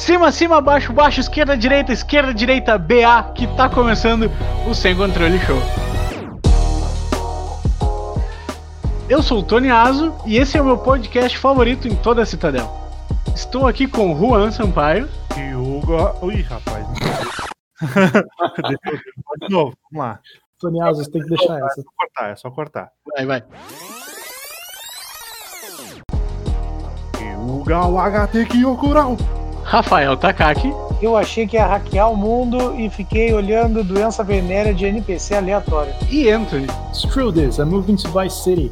Cima, cima, baixo, baixo, esquerda, direita, esquerda, direita, BA, que tá começando o Sem Controle Show. Eu sou o Tony Azo e esse é o meu podcast favorito em toda a Citadel. Estou aqui com o Juan Sampaio. E o Hugo. Ui, rapaz. De novo, vamos lá. Tony Azo, você tem que deixar É essa. só cortar, é só cortar. Vai, vai. E o HT Kyokurau. Rafael Takaki. Eu achei que ia hackear o mundo e fiquei olhando doença venérea de NPC aleatória. E Anthony. Screw this, I'm moving to Vice City.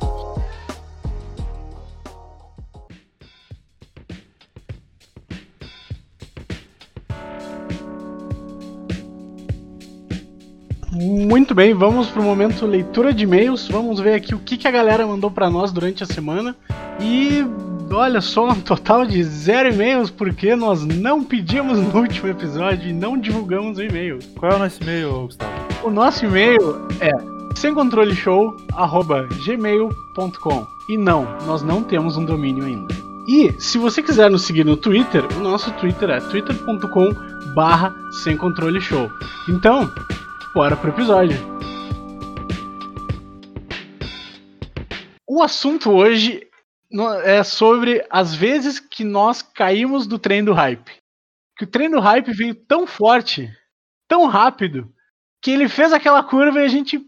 Muito bem, vamos pro momento leitura de e-mails. Vamos ver aqui o que, que a galera mandou pra nós durante a semana. E olha só, um total de zero e-mails, porque nós não pedimos no último episódio e não divulgamos o e-mail. Qual é o nosso e-mail, Gustavo? O nosso e-mail é semcontroleshow.gmail.com E não, nós não temos um domínio ainda. E se você quiser nos seguir no Twitter, o nosso Twitter é twitter.com barra semcontroleshow. Então, bora pro episódio. O assunto hoje é sobre as vezes que nós caímos do trem do hype. Que o trem do hype veio tão forte, tão rápido, que ele fez aquela curva e a gente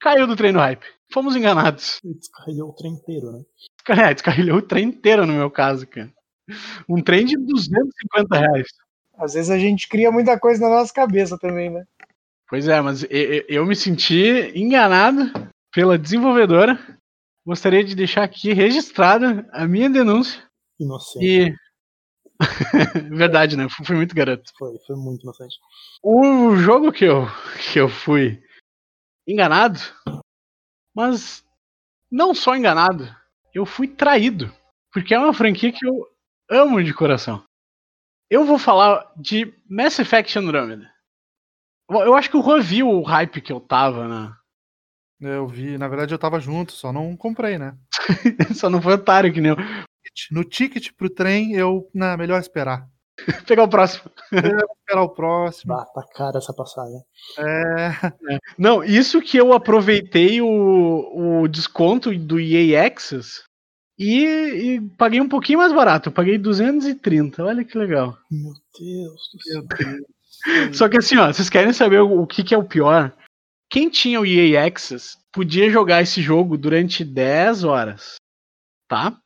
caiu do trem do hype. Fomos enganados. Descarregou o trem inteiro, né? É, descarrilhou o trem inteiro no meu caso, cara. Um trem de 250 reais. Às vezes a gente cria muita coisa na nossa cabeça também, né? Pois é, mas eu me senti enganado pela desenvolvedora. Gostaria de deixar aqui registrada a minha denúncia. Inocente. E. Verdade, né? Fui muito garoto. Foi, foi muito inocente. O jogo que eu, que eu fui enganado, mas não só enganado, eu fui traído. Porque é uma franquia que eu amo de coração. Eu vou falar de Mass Effect Andromeda. Eu acho que o Juan viu o hype que eu tava, né? Eu vi, na verdade eu tava junto, só não comprei, né? Só não foi otário que nem eu. No ticket pro trem, eu. Não, melhor esperar. Pegar o próximo. Esperar o próximo. Bah, tá cara essa passagem. É. Não, isso que eu aproveitei o, o desconto do EA Access e, e paguei um pouquinho mais barato. Eu paguei 230. Olha que legal. Meu Deus do céu. Só que assim, ó, vocês querem saber o, o que, que é o pior? Quem tinha o EA Access podia jogar esse jogo durante 10 horas. Tá?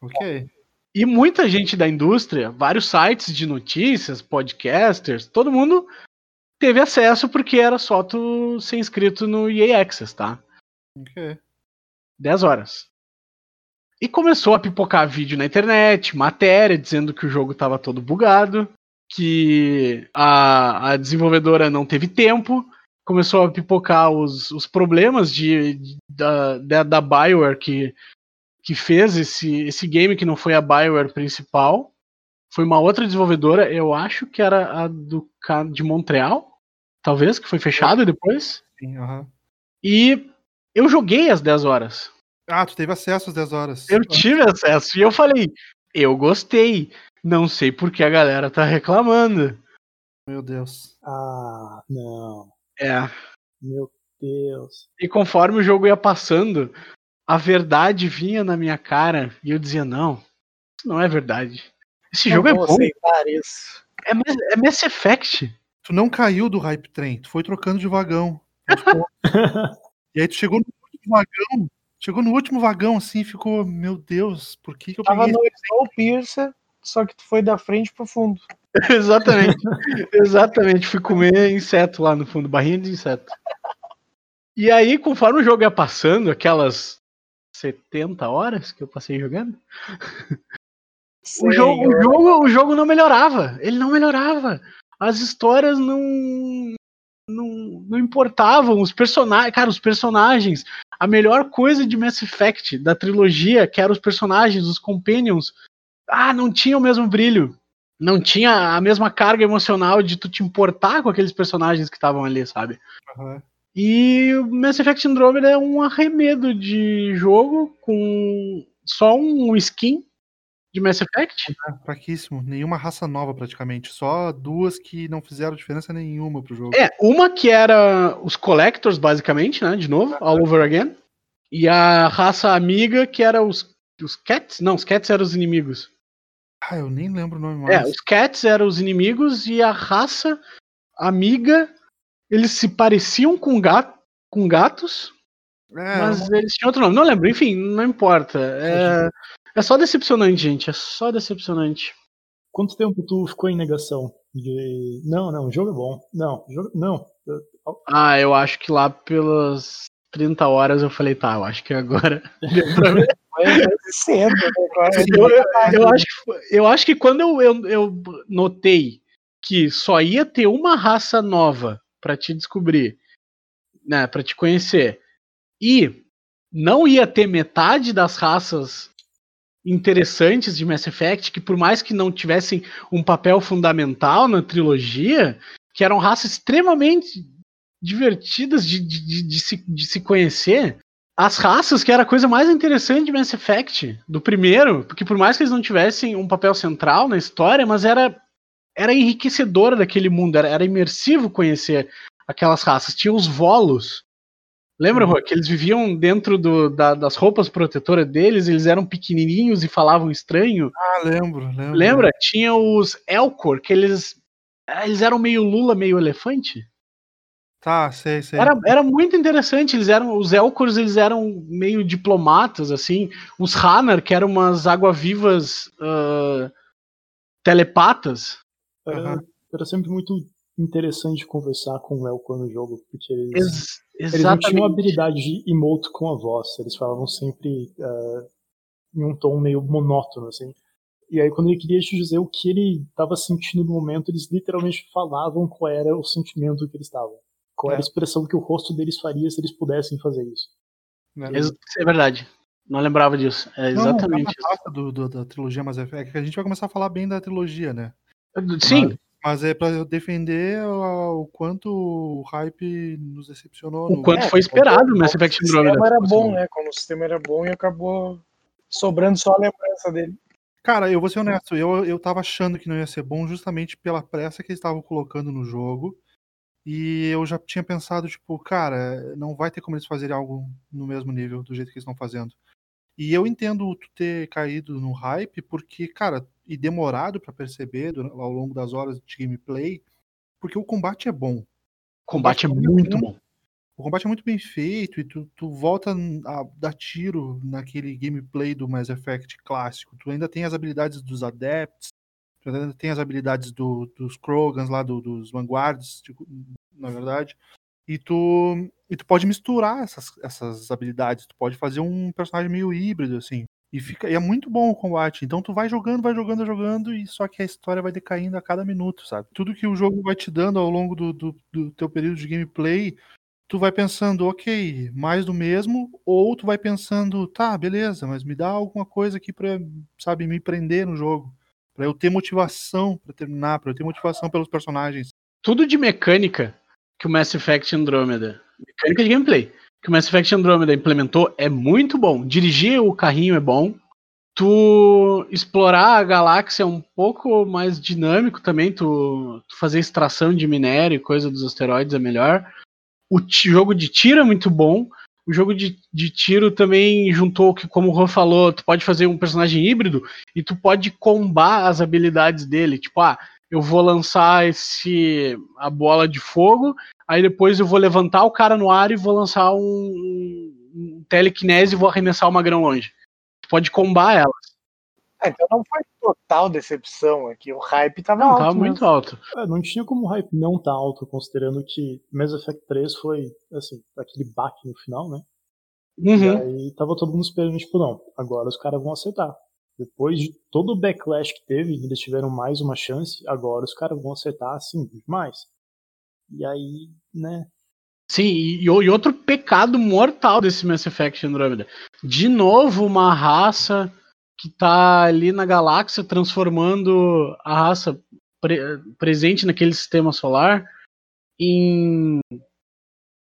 Ok. E muita gente da indústria, vários sites de notícias, podcasters, todo mundo teve acesso porque era só tu ser inscrito no EA Access, tá? Ok. 10 horas. E começou a pipocar vídeo na internet, matéria dizendo que o jogo estava todo bugado, que a, a desenvolvedora não teve tempo, começou a pipocar os, os problemas de, de- da, da, da Bioware que, que fez esse, esse game, que não foi a Bioware principal. Foi uma outra desenvolvedora, eu acho que era a do ca- de Montreal, talvez, que foi fechada depois. Sim. E eu joguei às 10 horas. Ah, tu teve acesso às 10 horas. Eu tive acesso e eu falei, eu gostei. Não sei por que a galera tá reclamando. Meu Deus. Ah, não. É. Meu Deus. E conforme o jogo ia passando, a verdade vinha na minha cara e eu dizia, não, isso não é verdade. Esse Não jogo é vou bom. aceitar isso. É, Mass- é Mass Effect. Tu não caiu do hype train, tu foi trocando de vagão. e aí tu chegou no último vagão. Chegou no último vagão assim e ficou, meu Deus, por que, que eu Tava peguei no Snowpiercer, só que tu foi da frente pro fundo. Exatamente. Exatamente. Fui comer inseto lá no fundo, barrinha de inseto. E aí, conforme o jogo ia passando, aquelas 70 horas que eu passei jogando, o jogo, o, jogo, o jogo não melhorava. Ele não melhorava. As histórias não. Não, não importavam. Os personagens. Cara, os personagens. A melhor coisa de Mass Effect, da trilogia, que eram os personagens, os companions. Ah, não tinha o mesmo brilho. Não tinha a mesma carga emocional de tu te importar com aqueles personagens que estavam ali, sabe? Aham. E o Mass Effect Andromeda é um arremedo de jogo com só um skin de Mass Effect? É, fraquíssimo. Nenhuma raça nova, praticamente. Só duas que não fizeram diferença nenhuma pro jogo. É, uma que era os Collectors, basicamente, né? De novo, all over again. E a raça amiga, que era os, os Cats? Não, os Cats eram os inimigos. Ah, eu nem lembro o nome mais. É, os Cats eram os inimigos e a raça amiga, eles se pareciam com, gato, com gatos, É, mas eles tinham outro nome. Não lembro, enfim, não importa. É, é só decepcionante, gente. É só decepcionante. Quanto tempo tu ficou em negação? De. Não, não, o jogo é bom. Não, o jogo. Não. Ah, eu acho que lá pelas 30 horas eu falei, tá, eu acho que agora. deu pra ver. Foi cedo, né? Eu, eu- acho, que eu acho que quando eu, eu, eu notei que só ia ter uma raça nova pra te descobrir, né, para te conhecer, e não ia ter metade das raças interessantes de Mass Effect, que por mais que não tivessem um papel fundamental na trilogia, que eram raças extremamente divertidas de, de, de, de se, de se conhecer, as raças, que era a coisa mais interessante de Mass Effect, do primeiro, porque por mais que eles não tivessem um papel central na história, mas era, era enriquecedora daquele mundo, era, era imersivo conhecer aquelas raças. Tinha os volos. Lembra, Rô, que eles viviam dentro do, da- das roupas protetoras deles, eles eram pequenininhos e falavam estranho. Ah, lembro, lembro. Lembra? Tinha os Elcor, que eles, eles eram meio Lula, meio elefante. Tá, sei, sei. Era, era muito interessante. Eles eram os Elcors, eles eram meio diplomatas, assim. Os Hanar, que eram umas água-vivas ah, telepatas. Era, Aham. era sempre muito interessante conversar com o Elcor no jogo, porque eles, Ex- eles não tinham exatamente. habilidade de emote com a voz, eles falavam sempre eh, em um tom meio monótono, assim. E aí, quando ele queria te dizer o que ele estava sentindo no momento, eles literalmente falavam qual era o sentimento que eles estavam. Qual era a É. expressão que o rosto deles faria se eles pudessem fazer isso. Né? Ex- É verdade. Não lembrava disso. É Não, exatamente cada raça do, do- da trilogia Mass Effect, que a gente vai começar a falar bem da trilogia, né? isso. Sim, Mas é pra eu defender o, o quanto o hype nos decepcionou. o no- quanto É, foi esperado Mass o sistema era bom, né? Quando o sistema era bom e acabou sobrando só a lembrança dele. Cara, eu vou ser honesto, eu, eu tava achando que não ia ser bom justamente pela pressa que eles estavam colocando no jogo. E eu já tinha pensado, tipo, cara, não vai ter como eles fazerem algo no mesmo nível, do jeito que eles estão fazendo. E eu entendo tu ter caído no hype, porque, cara, e demorado pra perceber ao longo das horas de gameplay, porque o combate é bom. O combate é muito bom. O combate é muito bem feito e tu, tu volta a dar tiro naquele gameplay do Mass Effect clássico. Tu ainda tem as habilidades dos Adepts, tu ainda tem as habilidades do- dos Krogans lá, do- dos Vanguards, tipo, na verdade. E tu, e tu pode misturar essas, essas habilidades. Tu pode fazer um personagem meio híbrido, assim. E, fica, e é muito bom o combate. Então tu vai jogando, vai jogando, vai jogando, e só que a história vai decaindo a cada minuto, sabe? Tudo que o jogo vai te dando ao longo do, do, do teu período de gameplay tu vai pensando, ok, mais do mesmo, ou tu vai pensando, tá, beleza, mas me dá alguma coisa aqui pra, sabe, me prender no jogo. Pra eu ter motivação pra terminar, pra eu ter motivação pelos personagens. Tudo de mecânica que o Mass Effect Andromeda, mecânica de gameplay, que o Mass Effect Andromeda implementou é muito bom. Dirigir o carrinho é bom. Tu explorar a galáxia é um pouco mais dinâmico também. Tu, tu fazer extração de minério e coisa dos asteroides é melhor. O jogo de tiro é muito bom. O jogo de, de tiro também juntou que, como o Rô falou, tu pode fazer um personagem híbrido e tu pode combar as habilidades dele. Tipo, ah, eu vou lançar esse a bola de fogo, aí depois eu vou levantar o cara no ar e vou lançar um, um e vou arremessar uma grão longe. Tu pode combar ela. Ah, então não foi total decepção aqui. O hype tava Não, alto. tava mesmo. muito alto. É, não tinha como o hype não tá alto, considerando que Mass Effect 3 foi, assim, aquele baque no final, né? E Uhum. aí tava todo mundo esperando, tipo, não, agora os caras vão acertar. Depois de todo o backlash que teve, eles tiveram mais uma chance, agora os caras vão acertar, assim, demais. E aí, né, Sim, e, e outro pecado mortal desse Mass Effect Andromeda. De novo, uma raça que tá ali na galáxia transformando a raça pre- presente naquele sistema solar em,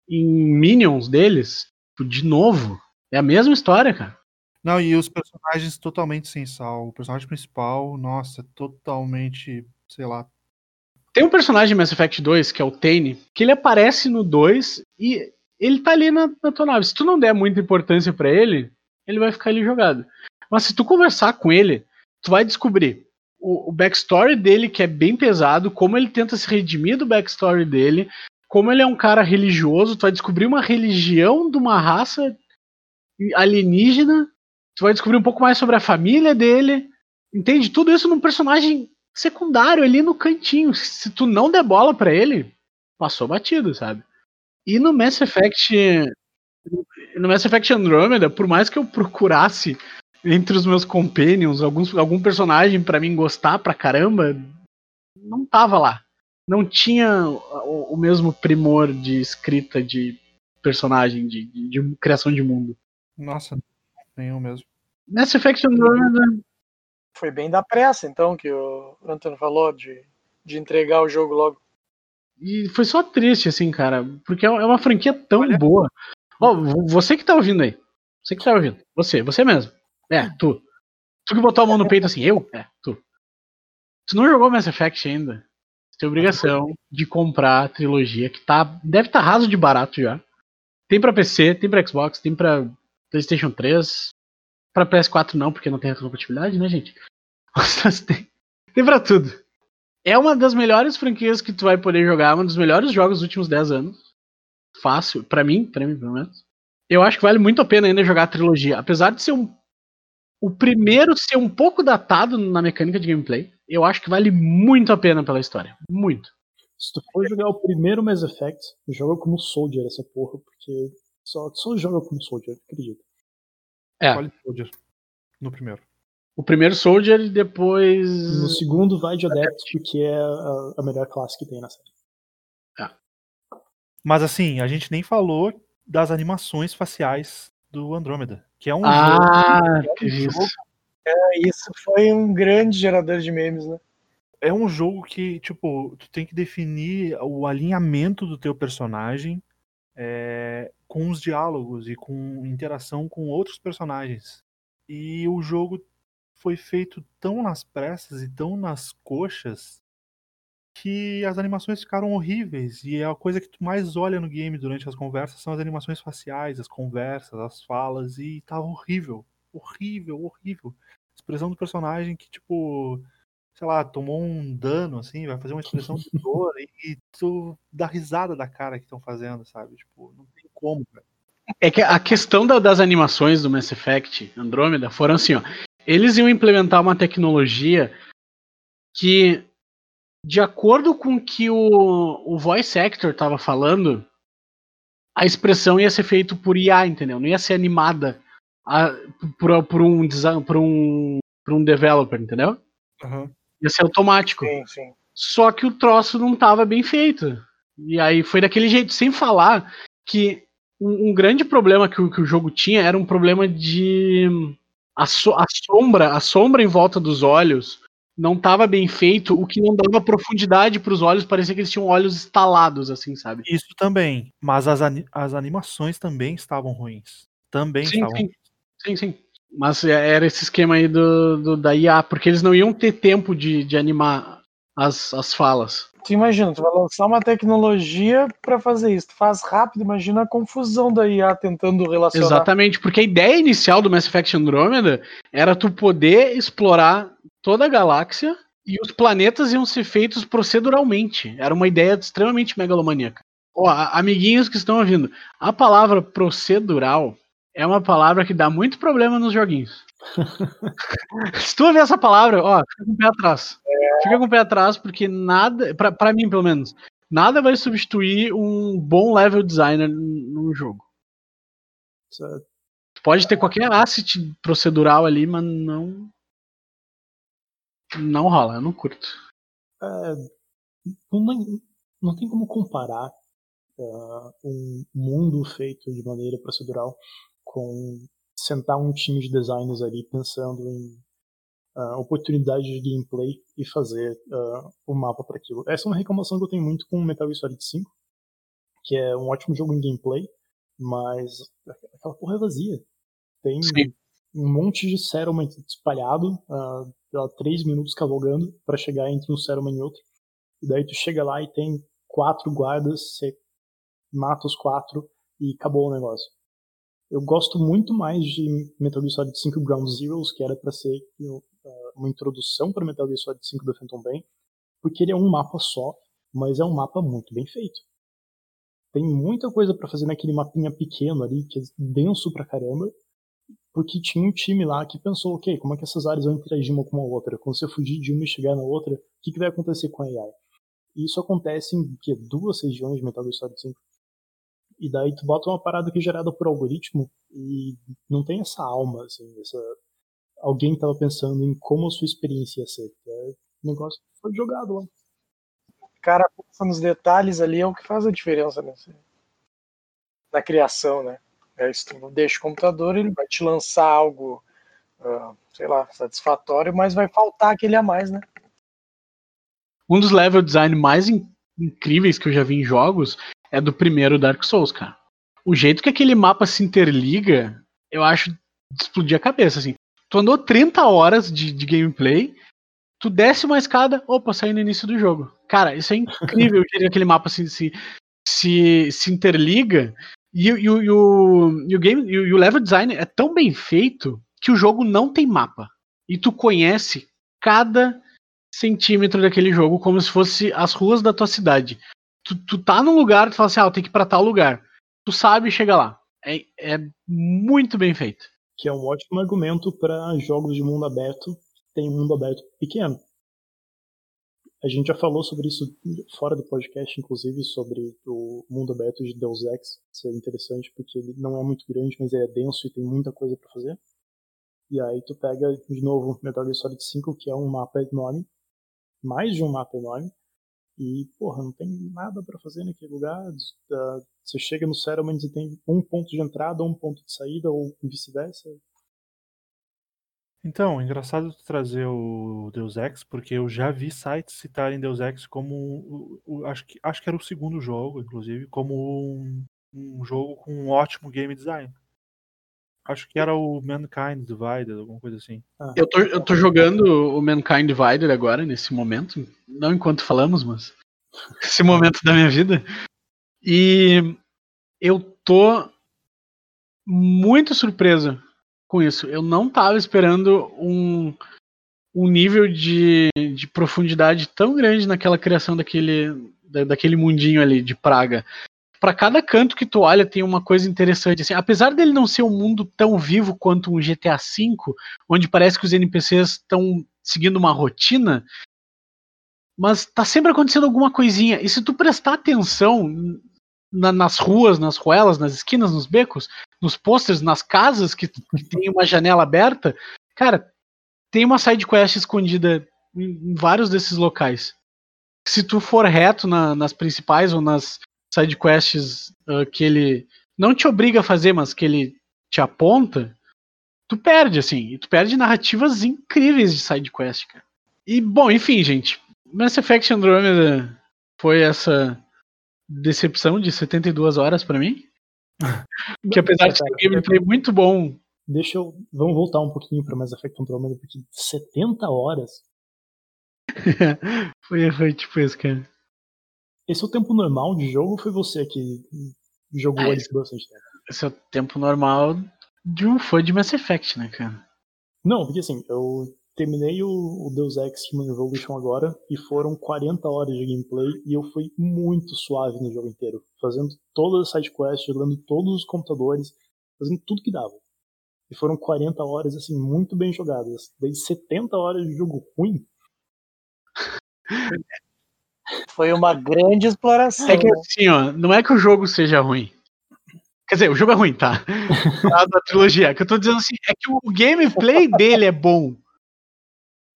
em minions deles. Tipo, De novo. É a mesma história, cara. Não, e os personagens totalmente sem sal. O personagem principal, nossa, totalmente, sei lá. Tem um personagem em Mass Effect 2, que é o Tane, que ele aparece no 2 e ele tá ali na, na tua nave. Se tu não der muita importância para ele, ele vai ficar ali jogado. Mas se tu conversar com ele, tu vai descobrir o, o backstory dele, que é bem pesado, como ele tenta se redimir do backstory dele, como ele é um cara religioso, tu vai descobrir uma religião de uma raça alienígena, tu vai descobrir um pouco mais sobre a família dele, entende? Tudo isso num personagem secundário ali no cantinho. Se tu não der bola pra ele, passou batido, sabe? E no Mass Effect. No Mass Effect Andromeda, por mais que eu procurasse entre os meus companions alguns, algum personagem para mim gostar pra caramba, não tava lá. Não tinha o, o mesmo primor de escrita de personagem, de, de, de criação de mundo. Nossa, nenhum mesmo. Mass Effect Andromeda. Foi bem da pressa, então, que o Antônio falou, de, de entregar o jogo logo. E foi só triste, assim, cara, porque é uma franquia tão Olha. boa. Ó, você que tá ouvindo aí. Você que tá ouvindo. Você, você mesmo. É, tu. Tu que botou a mão no peito assim, eu? É, tu. Tu não jogou Mass Effect ainda. Tem obrigação de comprar a trilogia, que tá. Deve estar tá raso de barato já. Tem pra PC, tem pra Xbox, tem pra PlayStation 3. Pra PS4 não, porque não tem compatibilidade, né, gente? Mas tem, tem pra tudo. É uma das melhores franquias que tu vai poder jogar, um dos melhores jogos dos últimos 10 anos. Fácil, para mim, para mim pelo menos. Eu acho que vale muito a pena ainda jogar a trilogia, apesar de ser um o primeiro ser um pouco datado na mecânica de gameplay. Eu acho que vale muito a pena pela história, muito. Se tu for jogar o primeiro Mass Effect, joga como Soldier essa porra, porque só, só joga como Soldier, acredito. É. Qual Soldier? No primeiro. O primeiro Soldier e depois. No segundo vai de Adept, porque é a, a melhor classe que tem na série. É. Mas assim, a gente nem falou das animações faciais do Andrômeda, que é um ah, jogo. Que é um jogo, é, isso foi um grande gerador de memes, né? É um jogo que, tipo, tu tem que definir o alinhamento do teu personagem é, com os diálogos e com interação com outros personagens. E o jogo foi feito tão nas pressas e tão nas coxas que as animações ficaram horríveis. E a coisa que tu mais olha no game durante as conversas são as animações faciais, as conversas, as falas, e tava horrível. Horrível, horrível. expressão do personagem que, tipo, sei lá, tomou um dano, assim, vai fazer uma expressão de dor e tu dá risada da cara que estão fazendo, sabe? Tipo, não tem como, cara. É que a questão da, das animações do Mass Effect Andromeda foram assim, ó eles iam implementar uma tecnologia que, de acordo com o que o, o voice actor estava falando, a expressão ia ser feita por IA, entendeu? Não ia ser animada a, por, por, um, por, um, por um developer, entendeu? Uhum. Ia ser automático. Sim, sim. Só que o troço não estava bem feito. E aí foi daquele jeito, sem falar que um, um grande problema que o, que o jogo tinha era um problema de a, so, a, sombra, a sombra em volta dos olhos não estava bem feito, o que não dava profundidade para os olhos, parecia que eles tinham olhos estalados, assim, sabe? Isso também, mas as, as animações também estavam ruins. Também sim, estavam. Sim, sim, sim. Mas é, era esse esquema aí do, do, da IA, porque eles não iam ter tempo de, de animar as, as falas. Tu imagina, tu vai lançar uma tecnologia para fazer isso. Tu faz rápido, imagina a confusão da IA tentando relacionar. Exatamente, porque a ideia inicial do Mass Effect Andromeda era tu poder explorar toda a galáxia e os planetas iam ser feitos proceduralmente. Era uma ideia extremamente megalomaníaca. Ó, amiguinhos que estão ouvindo, a palavra procedural é uma palavra que dá muito problema nos joguinhos. Se tu ver essa palavra, ó, fica com o pé atrás. Fica com o pé atrás, porque nada, pra, pra mim pelo menos, nada vai substituir um bom level designer no jogo. Certo. Pode ter qualquer asset procedural ali, mas não. Não rola, eu não curto. É, não, não tem como comparar uh, um mundo feito de maneira procedural com sentar um time de designers ali pensando em uh, oportunidades de gameplay e fazer uh, o mapa para aquilo. Essa é uma reclamação que eu tenho muito com Metal Gear Solid 5, que é um ótimo jogo em gameplay, mas aquela porra é vazia. Tem, um monte de settlement espalhado, uh, três minutos cavalgando para chegar entre um settlement e outro. E daí tu chega lá e tem quatro guardas, você mata os quatro e acabou o negócio. Eu gosto muito mais de Metal Gear Solid 5 Ground Zeroes, que era para ser uh, uma introdução para Metal Gear Solid 5 do Phantom Pain, porque ele é um mapa só, mas é um mapa muito bem feito. Tem muita coisa para fazer naquele mapinha pequeno ali, que é denso pra caramba, porque tinha um time lá que pensou, ok, como é que essas áreas vão interagir uma com a outra? Quando você fugir de uma e chegar na outra, o que, que vai acontecer com a AI? E isso acontece em que, duas regiões de Metal Gear Solid 5. E daí tu bota uma parada que é gerada por algoritmo e não tem essa alma, assim, essa... Alguém tava pensando em como a sua experiência ia ser. É, o negócio foi jogado lá. O cara nos detalhes ali é o que faz a diferença nesse... na criação, né? É, se tu deixa o computador, ele vai te lançar algo, uh, sei lá, satisfatório, mas vai faltar aquele a mais, né? Um dos level design mais in incríveis que eu já vi em jogos é do primeiro Dark Souls, cara. O jeito que aquele mapa se interliga, eu acho de explodir a cabeça, assim. Tu andou 30 horas de, de gameplay, tu desce uma escada, opa, sai no início do jogo. Cara, isso é incrível, o jeito que aquele mapa se, se, se, se interliga e, e, e, o, e, o game, e o level design é tão bem feito que o jogo não tem mapa. E tu conhece cada centímetro daquele jogo como se fosse as ruas da tua cidade. Tu, tu tá num lugar, tu fala assim, ah, eu tenho que ir pra tal lugar. Tu sabe e chega lá. É, é muito bem feito. Que é um ótimo argumento para jogos de mundo aberto que tem um mundo aberto pequeno. A gente já falou sobre isso fora do podcast, inclusive, sobre o mundo aberto de Deus Ex. Isso é interessante porque ele não é muito grande, mas é denso e tem muita coisa para fazer. E aí tu pega de novo Metal Gear Solid 5, que é um mapa enorme, mais de um mapa enorme, e porra, não tem nada para fazer naquele lugar. Você chega no Settlement e tem um ponto de entrada, um ponto de saída, ou vice-versa. Então, engraçado tu trazer o Deus Ex, porque eu já vi sites citarem Deus Ex como. Acho, que, acho que era o segundo jogo, inclusive, como um, um jogo com um ótimo game design. Acho que era o Mankind Divided, alguma coisa assim. Ah. Eu, tô, eu tô jogando o Mankind Divided agora, nesse momento. Não enquanto falamos, mas. Esse momento da minha vida. E eu tô muito surpreso com isso. Eu não estava esperando um, um nível de, de profundidade tão grande naquela criação daquele, da, daquele mundinho ali de Praga. Para cada canto que tu olha tem uma coisa interessante. Assim, apesar dele não ser um mundo tão vivo quanto um GTA V, onde parece que os NPCs estão seguindo uma rotina, mas tá sempre acontecendo alguma coisinha. E se tu prestar atenção na, nas ruas, nas ruelas, nas esquinas, nos becos, nos posters, nas casas que, que tem uma janela aberta, cara, tem uma side quest escondida em, em vários desses locais. Se tu for reto na, nas principais ou nas side quests uh, que ele não te obriga a fazer, mas que ele te aponta, tu perde, assim. E tu perde narrativas incríveis de side quest, cara. E, bom, enfim, gente. Mass Effect Andromeda foi essa decepção de 72 horas para mim. que apesar de ter um gameplay muito bom. Deixa eu. Vamos voltar um pouquinho para Mass Effect Andromeda, porque 70 horas. foi, foi tipo isso, cara. Esse é o tempo normal de jogo ou foi você que jogou ah, esse, bastante tempo? Esse é o tempo normal de um fã de Mass Effect, né, cara? Não, porque assim, eu terminei o, o Deus Ex Human Revolution agora e foram 40 horas de gameplay e eu fui muito suave no jogo inteiro, fazendo todas as sidequests, jogando todos os computadores, fazendo tudo que dava. E foram 40 horas, assim, muito bem jogadas. Daí 70 horas de jogo ruim. Foi uma grande exploração. É que assim, ó, não é que o jogo seja ruim. Quer dizer, o jogo é ruim, tá? da trilogia. Que eu tô dizendo assim, é que o gameplay dele é bom.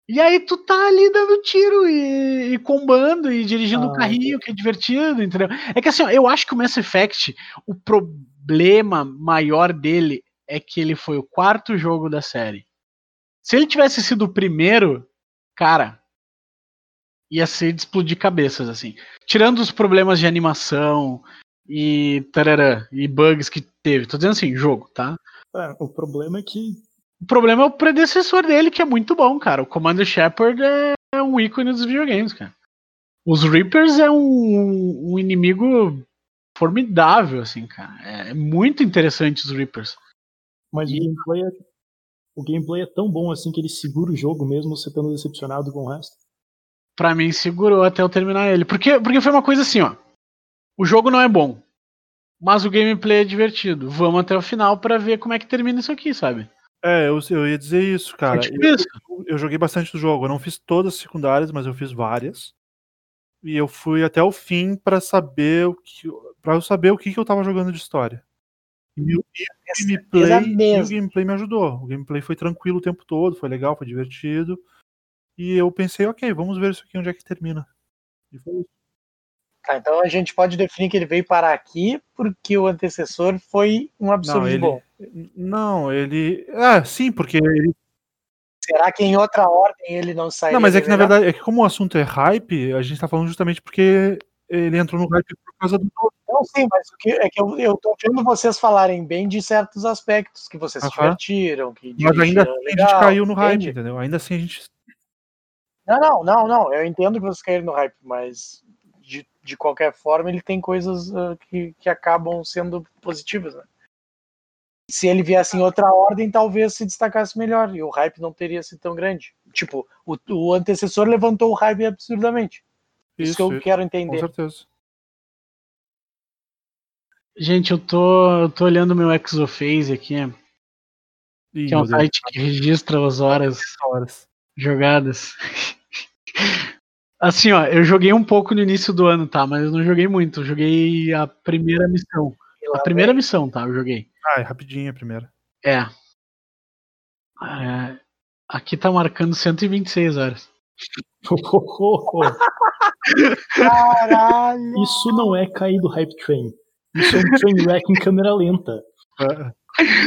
E aí tu tá ali dando tiro e, e combando e dirigindo o ah, um carrinho, que é divertido, entendeu? É que assim, ó, eu acho que o Mass Effect, o problema maior dele é que ele foi o quarto jogo da série. Se ele tivesse sido o primeiro, cara, ia ser de explodir cabeças, assim. Tirando os problemas de animação e tarará, e bugs que teve. Tô dizendo assim, jogo, tá? É, o problema é que O problema é o predecessor dele, que é muito bom, cara. O Commander Shepard é, um ícone dos videogames, cara. Os Reapers é um, um inimigo formidável, assim, cara. É, é muito interessante os Reapers. Mas e... o, gameplay é, o gameplay é tão bom assim que ele segura o jogo mesmo você estando decepcionado com o resto? Pra mim, segurou até eu terminar ele. Porque, porque foi uma coisa assim, ó. O jogo não é bom, mas o gameplay é divertido. Vamos até o final para ver como é que termina isso aqui, sabe? É, eu, eu ia dizer isso, cara. Tipo eu, isso. Eu, eu, joguei bastante do jogo. Eu não fiz todas as secundárias, mas eu fiz várias. E eu fui até o fim para saber o que, para eu saber o que, que eu tava jogando de história. E, o, gameplay, e o gameplay me ajudou. O gameplay foi tranquilo o tempo todo, foi legal, foi divertido. E eu pensei, ok, vamos ver isso aqui onde é que termina. E foi isso. Tá, então a gente pode definir que ele veio parar aqui porque o antecessor foi um absurdo não, ele, bom. Não, ele. Ah, sim, porque ele. Será que em outra ordem ele não saiu? Não, mas é que na verdade, é que como o assunto é hype, a gente tá falando justamente porque ele entrou no hype por causa do. Não, sim, mas o que, é que eu, eu tô vendo vocês falarem bem de certos aspectos que vocês uh -huh. se divertiram. Que mas ainda assim a gente caiu no hype, entendeu? Ainda assim a gente. Não, não, não, não. Eu entendo que vocês caíram no hype, mas de, de qualquer forma, ele tem coisas uh, que, que acabam sendo positivas, né? Se ele viesse em outra ordem, talvez se destacasse melhor e o hype não teria sido tão grande. Tipo, o, o antecessor levantou o hype absurdamente. Isso, isso que eu isso, quero entender. Com certeza. Gente, eu tô, eu tô olhando meu Exophase aqui, Ih, que é um site que registra as horas, horas. jogadas. Assim, ó, eu joguei um pouco no início do ano, tá? Mas eu não joguei muito. Eu joguei a primeira missão. A primeira missão, tá? Eu joguei. Ah, é rapidinho a primeira. É. é aqui tá marcando 126 horas. Caralho! Isso não é cair do hype train. Isso é um train wreck em câmera lenta.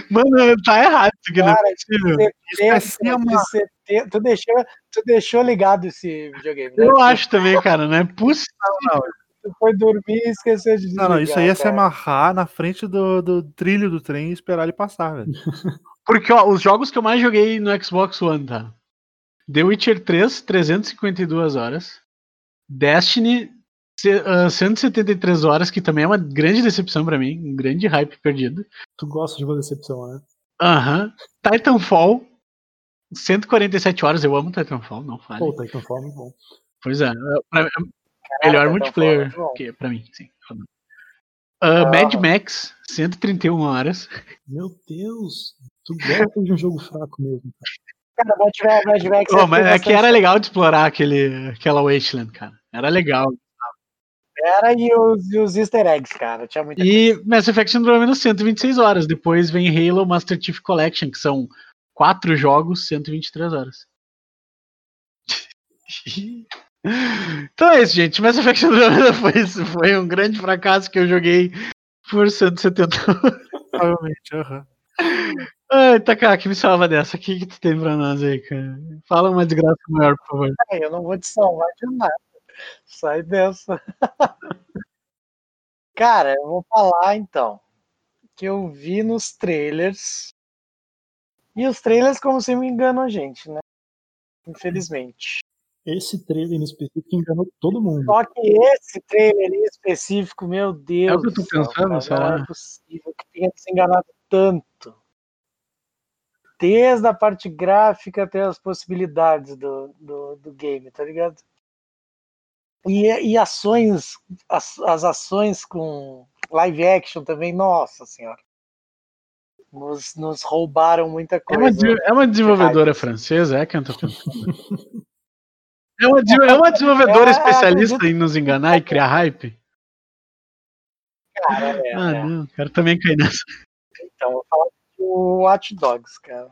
Mano, tá errado isso aqui, Cara, não é possível. tu, deixou, tu deixou ligado esse videogame. Né? Eu acho também, cara, não é possível. Não, tu foi dormir e esqueceu de desligar, Não, não, isso aí é cara. se amarrar na frente do, do trilho do trem e esperar ele passar, velho. Porque, ó, os jogos que eu mais joguei no Xbox One, tá? The Witcher 3, 352 horas. Destiny, 173 ah, horas, que também é uma grande decepção para mim, um grande hype perdido. Tu gosta de uma decepção, né? Aham. Uhum. Titanfall, 147 horas, eu amo Titanfall, não fale. Pô, Titanfall é muito bom. Pois é, pra, melhor Titanfall multiplayer é que pra mim, sim. Uh, ah. Mad Max, 131 horas. Meu Deus, tu gosta de um jogo fraco mesmo, cara. Cara, Mad Max. Oh, mas é que era legal de explorar aquele, aquela Wasteland, cara. Era legal. Era e os, e os easter eggs, cara. Tinha muita e coisa. Mass Effect Andromeda 126 horas. Depois vem Halo Master Chief Collection, que são quatro jogos, 123 horas. então é isso, gente. Mass Effect Andromeda foi, foi um grande fracasso que eu joguei por 170 Provavelmente, aham. Ai, Taká, que me salva dessa. O que, que tu tem pra nós aí, cara? Fala uma desgraça maior, por favor. eu não vou te salvar de nada. Sai dessa. Cara, eu vou falar então que eu vi nos trailers. E os trailers, como sempre, enganam a gente, né? Infelizmente. Esse trailer em específico enganou todo mundo. Só que esse trailer em específico, meu Deus. É o que eu tô pensando, céu, Não é possível que tenha se enganado tanto. Desde a parte gráfica até as possibilidades do, do, do game, tá ligado? E, e ações, as, as ações com live action também, nossa senhora. Nos, nos roubaram muita coisa. É uma, é uma desenvolvedora francesa, é que eu tô É uma, é uma desenvolvedora é, especialista em nos enganar e criar hype? Cara, é, ah, é. não, quero também cair nessa. Então, vou falar do Watch Dogs, cara.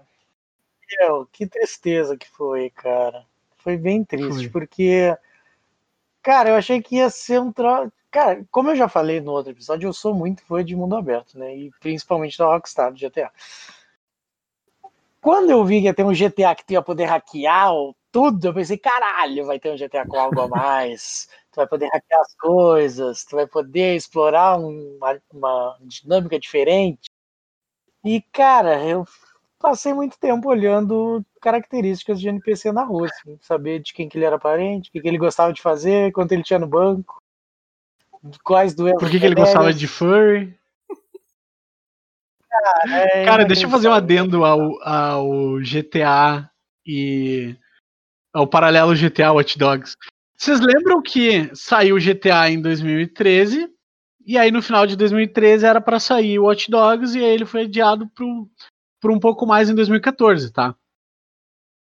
Meu, que tristeza que foi, cara. Foi bem triste, foi. porque Cara, eu achei que ia ser um troço. Cara, como eu já falei no outro episódio, eu sou muito fã de mundo aberto, né? E principalmente da Rockstar, do GTA. Quando eu vi que ia ter um GTA que tu ia poder hackear tudo, eu pensei, caralho, vai ter um GTA com algo a mais. tu vai poder hackear as coisas, tu vai poder explorar uma, uma dinâmica diferente. E, cara, eu passei muito tempo olhando características de NPC na rua, assim, saber de quem que ele era parente, o que, que ele gostava de fazer, quanto ele tinha no banco, quais doenças. Por que, que ele gostava de furry? Cara, é Cara, deixa eu fazer um adendo ao, ao GTA e ao paralelo GTA Watch Dogs. Vocês lembram que saiu o GTA em 2013 e aí no final de 2013 era pra sair o Watch Dogs e aí ele foi adiado pro, por um pouco mais em 2014, tá?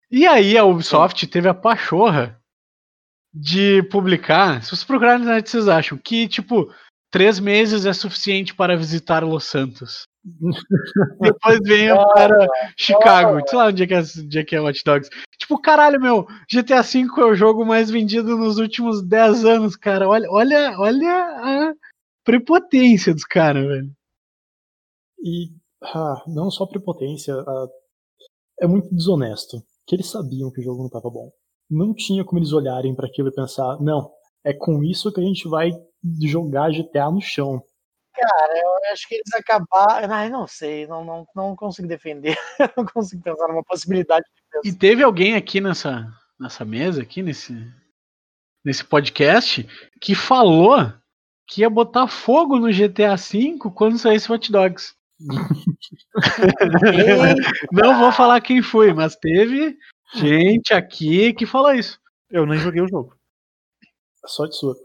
E aí a Ubisoft teve a pachorra de publicar, se vocês procurarem na internet, vocês acham que, tipo, três meses é suficiente para visitar Los Santos. Depois venha para Chicago. Sei lá onde é, que é, onde é que é Watch Dogs. Tipo, caralho, meu, GTA V é o jogo mais vendido nos últimos 10 anos, cara. Olha, olha, olha a prepotência dos caras, velho. E ah, não só prepotência, ah, é muito desonesto. Que eles sabiam que o jogo não estava bom. Não tinha como eles olharem para aquilo e pensar, não, é com isso que a gente vai jogar GTA no chão. Cara, eu acho que eles acabaram. Ai, não sei, não, não, não consigo defender. não consigo pensar numa possibilidade de E teve alguém aqui nessa, nessa mesa, aqui nesse, nesse podcast, que falou que ia botar fogo no GTA V quando saísse Watch Dogs. Não vou falar quem foi, mas teve gente aqui que falou isso. Eu nem joguei o jogo. Sorte sua.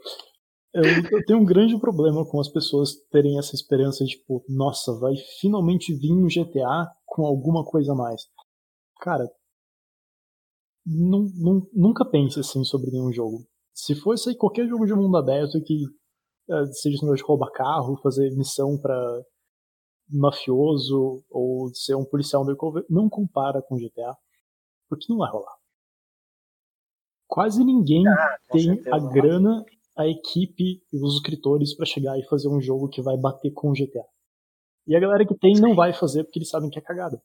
Eu, eu tenho um grande problema com as pessoas terem essa esperança de, tipo, nossa, vai finalmente vir um GTA com alguma coisa a mais. Cara, nu- nu- nunca pense assim sobre nenhum jogo. Se fosse qualquer jogo de mundo aberto que eh, seja esse negócio de roubar carro, fazer missão pra mafioso ou ser um policial undercover, não compara com GTA, porque não vai rolar. Quase ninguém Com tem certeza, a grana, a equipe e os escritores pra chegar e fazer um jogo que vai bater com o GTA. E a galera que tem não vai fazer porque eles sabem que é cagada.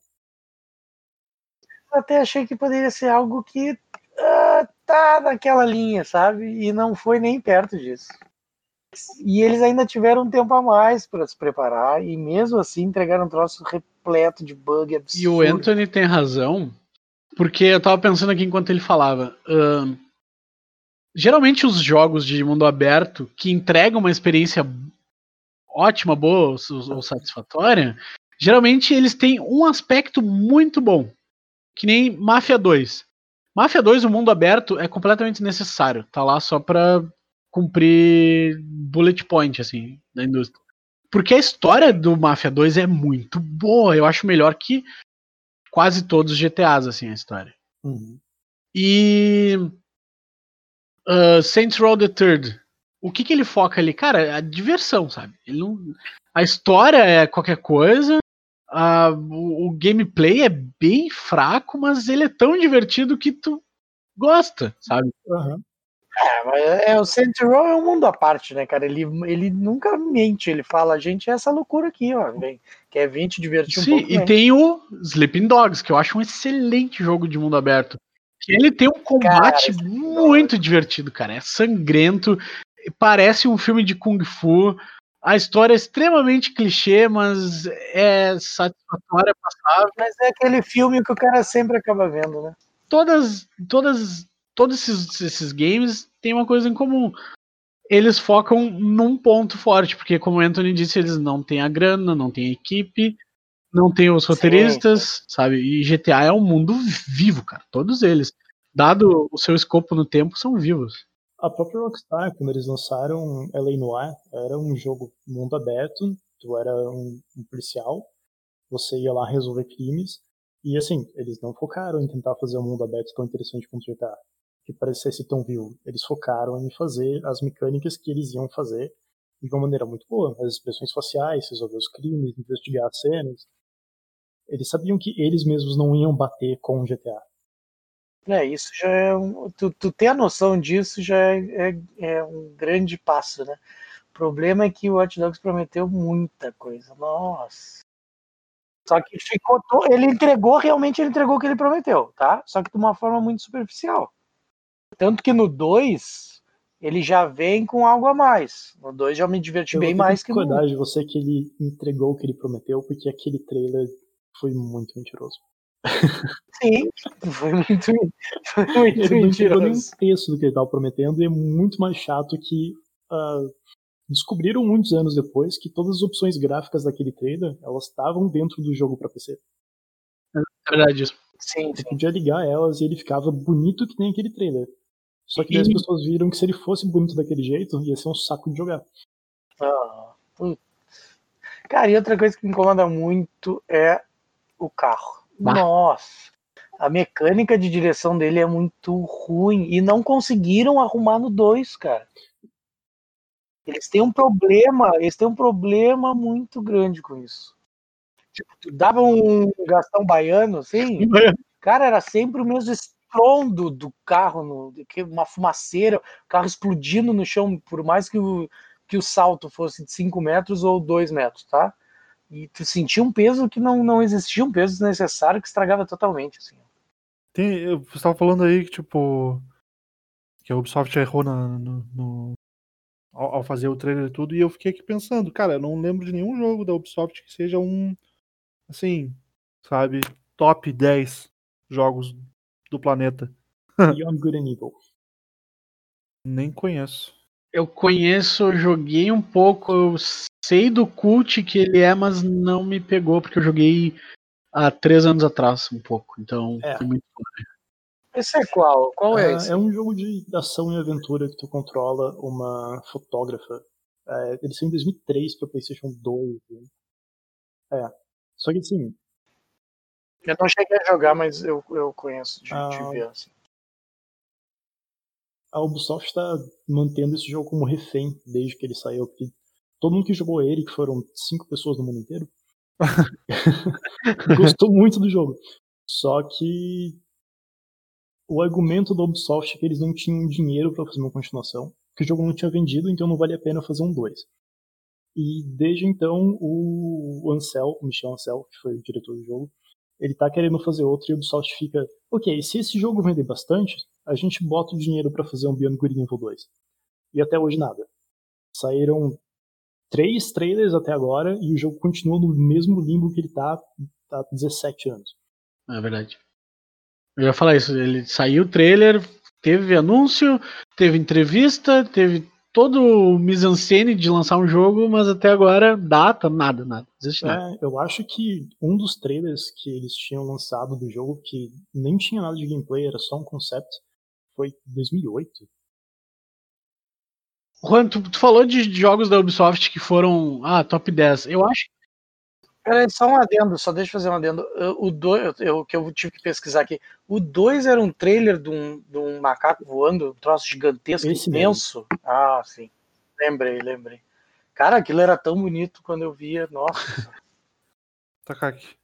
Até achei que poderia ser algo que ah, tá naquela linha, sabe? E não foi nem perto disso. E eles ainda tiveram um tempo a mais para se preparar e mesmo assim entregaram um troço repleto de bug absurdo. E o Anthony tem razão, porque eu tava pensando aqui enquanto ele falava. ahn, geralmente os jogos de mundo aberto que entregam uma experiência ótima, boa ou, ou satisfatória, geralmente eles têm um aspecto muito bom. Que nem Mafia 2. Mafia 2, o mundo aberto, é completamente necessário. Tá lá só pra cumprir bullet point, assim, da indústria. Porque a história do Mafia 2 é muito boa. Eu acho melhor que quase todos os GTAs, assim, a história. Uhum. E. Uh, Saints Row the Third. O que, que ele foca ali? Cara, é a diversão, sabe? Não... A história é qualquer coisa. a- o, o gameplay é bem fraco, mas ele é tão divertido que tu gosta, sabe? Aham. É, mas é, o Saints Row é um mundo à parte, né, cara? Ele, ele nunca mente, ele fala, gente, é essa loucura aqui, ó. Vem, quer vir te divertir um Sim, pouco. e vem." tem o Sleeping Dogs, que eu acho um excelente jogo de mundo aberto. Que ele tem um combate Sleeping muito divertido, cara. É sangrento, parece um filme de Kung Fu. A história é extremamente clichê, mas é satisfatória, passável. Mas é aquele filme que o cara sempre acaba vendo, né? Todas, todas, todos esses, esses games têm uma coisa em comum. Eles focam num ponto forte, porque como o Anthony disse, eles não têm a grana, não têm a equipe, não tem os Sim, roteiristas, sabe? E GTA é um mundo vivo, cara. Todos eles. Dado o seu escopo no tempo, são vivos. A própria Rockstar, quando eles lançaram LA Noire, era um jogo mundo aberto, tu era um, um policial, você ia lá resolver crimes, e assim, eles não focaram em tentar fazer um mundo aberto tão interessante quanto o GTA, que parecesse tão vivo. Eles focaram em fazer as mecânicas que eles iam fazer de uma maneira muito boa, as expressões faciais, resolver os crimes, investigar as cenas. Eles sabiam que eles mesmos não iam bater com o GTA. É, isso já é um, tu, tu ter a noção disso já é, é, é um grande passo, né? O problema é que o Watch Dogs prometeu muita coisa. Nossa. Só que ficou. Ele entregou, realmente ele entregou o que ele prometeu, tá? Só que de uma forma muito superficial. Tanto que no 2, ele já vem com algo a mais. No 2 já me diverti Eu bem mais que no discordar de você que ele entregou o que ele prometeu, porque aquele trailer foi muito mentiroso. Sim, foi muito, foi muito Ele entregou nem um mentiroso. terço do que ele estava prometendo e é muito mais chato que ah, descobriram muitos anos depois que todas as opções gráficas daquele trailer elas estavam dentro do jogo para PC. É verdade isso. Sim, Você sim. podia ligar elas e ele ficava bonito que nem aquele trailer. Só que daí as E- pessoas viram que se ele fosse bonito daquele jeito, ia ser um saco de jogar. Ah. Cara, e outra coisa que me incomoda muito é o carro. Bah. Nossa, a mecânica de direção dele é muito ruim e não conseguiram arrumar no 2, cara. Eles têm um problema, eles têm um problema muito grande com isso. Tipo, tu dava um gastão baiano, assim, cara, era sempre o mesmo estrondo do carro, no, uma fumaceira, o carro explodindo no chão, por mais que o, que o salto fosse de 5 metros ou 2 metros, tá? E tu sentia um peso que não, não existia, um peso desnecessário que estragava totalmente, assim. Tem, você estava falando aí que, tipo, que a Ubisoft errou na, no, no- ao, ao fazer o trailer e tudo, e eu fiquei aqui pensando, cara, eu não lembro de nenhum jogo da Ubisoft que seja um, assim, sabe, top 10 jogos do planeta. Beyond Good and Evil. Nem conheço. Eu conheço, eu joguei um pouco, eu sei do cult que ele é, mas não me pegou, porque eu joguei há três anos atrás, um pouco. Então, É. foi muito Esse é qual? Qual é Ah, esse? é um jogo de ação e aventura que tu controla uma fotógrafa. É, ele saiu em 2003 para PlayStation 2. né? É. Só que assim, Eu não cheguei a jogar, mas eu, eu conheço de, Ah. de ver, assim. a Ubisoft está mantendo esse jogo como refém desde que ele saiu. Porque todo mundo que jogou ele, que foram cinco pessoas no mundo inteiro, gostou muito do jogo. Só que o argumento da Ubisoft é que eles não tinham dinheiro para fazer uma continuação, que o jogo não tinha vendido, então não valia a pena fazer um 2. E desde então o Ansel, o Michel Ansel, que foi o diretor do jogo, ele tá querendo fazer outro e a Ubisoft fica, ok, se esse jogo vender bastante, a gente bota o dinheiro para fazer um Beyond Good Evil 2. E até hoje nada. Saíram três trailers até agora e o jogo continua no mesmo limbo que ele tá há 17 anos. É verdade. Eu ia falar isso, ele saiu o trailer, teve anúncio, teve entrevista, teve todo o mise-en-scène de lançar um jogo, mas até agora, data, nada, nada. Existe nada. É, eu acho que um dos trailers que eles tinham lançado do jogo, que nem tinha nada de gameplay, era só um concept, foi 2008. Juan, tu, tu falou de jogos da Ubisoft que foram, ah, top 10. Eu acho Peraí, só um adendo, só deixa eu fazer um adendo. Eu- O dois, eu, que eu tive que pesquisar aqui. O 2 era um trailer de um, de um macaco voando, um troço gigantesco, Esse imenso. Ah, sim. Lembrei, lembrei. Cara, aquilo era tão bonito quando eu via. Nossa. Takaki,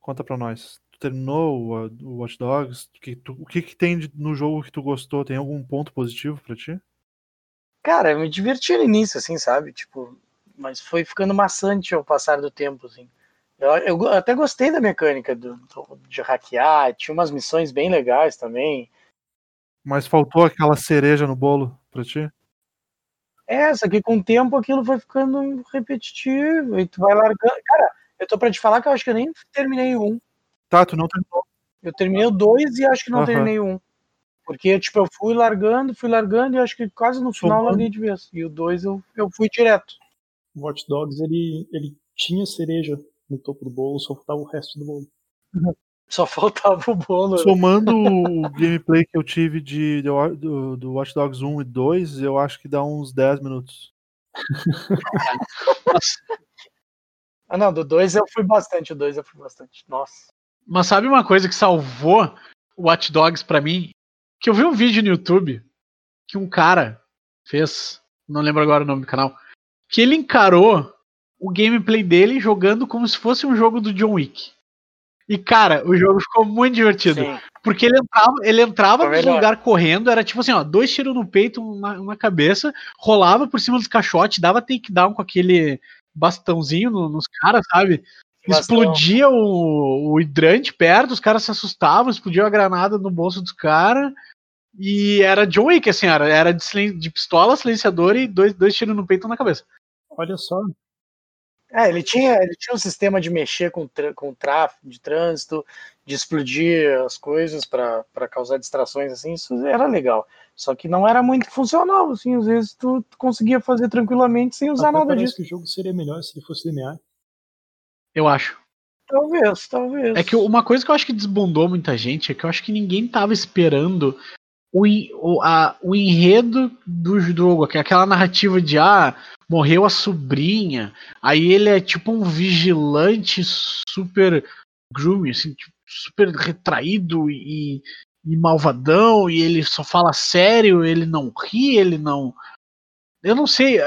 conta pra nós. Tu terminou o, Watch Dogs? O que, tu- o que, que tem de- no jogo que tu gostou? Tem algum ponto positivo pra ti? Cara, eu me diverti no início, assim, sabe? Tipo, mas foi ficando maçante ao passar do tempo, assim. Eu, eu até gostei da mecânica do, do- de hackear, tinha umas missões bem legais também. Mas faltou aquela cereja no bolo pra ti? É, só que com o tempo aquilo foi ficando repetitivo e tu vai largando. Cara, eu tô pra te falar que eu acho que eu nem terminei um. Tá, tu não terminou. Eu terminei o dois e acho que não Aham. terminei um. Porque, tipo, eu fui largando, fui largando e acho que quase no final eu Somando. larguei de vez. E o dois eu, eu fui direto. O Watch Dogs, ele, ele tinha cereja no topo do bolo, só faltava o resto do bolo. Só faltava o bolo. Somando o gameplay que eu tive de, do, do, do Watch Dogs 1 e 2, eu acho que dá uns 10 minutos. Ah, não, do dois eu fui bastante, o dois eu fui bastante. Nossa. Mas sabe uma coisa que salvou o Watch Dogs pra mim? Que eu vi um vídeo no YouTube que um cara fez, não lembro agora o nome do canal, que ele encarou o gameplay dele jogando como se fosse um jogo do John Wick. E cara, o jogo ficou muito divertido. Sim. Porque ele entrava, ele entrava no lugar correndo, era tipo assim, ó, dois tiros no peito, uma, uma cabeça, rolava por cima dos caixotes, dava takedown com aquele bastãozinho no- nos caras, sabe? Bastão. Explodia o, o hidrante perto, os caras se assustavam, explodia a granada no bolso dos caras. E era John Wick, assim, era, era de, de pistola, silenciador e dois, dois tiros no peito na cabeça. Olha só, É, ele tinha, ele tinha um sistema de mexer com, com tráfego de trânsito, de explodir as coisas para causar distrações, assim, isso era legal. Só que não era muito funcional, assim, às vezes tu, tu conseguia fazer tranquilamente sem usar Até nada parece disso. que o jogo seria melhor se ele fosse linear. Eu acho. Talvez, talvez. É que uma coisa que eu acho que desbundou muita gente é que eu acho que ninguém tava esperando o, o, a, o enredo do jogo, aquela narrativa de ah, morreu a sobrinha, aí ele é tipo um vigilante super grooming, assim, tipo, super retraído e, e malvadão, e ele só fala sério, ele não ri, ele não. Eu não sei,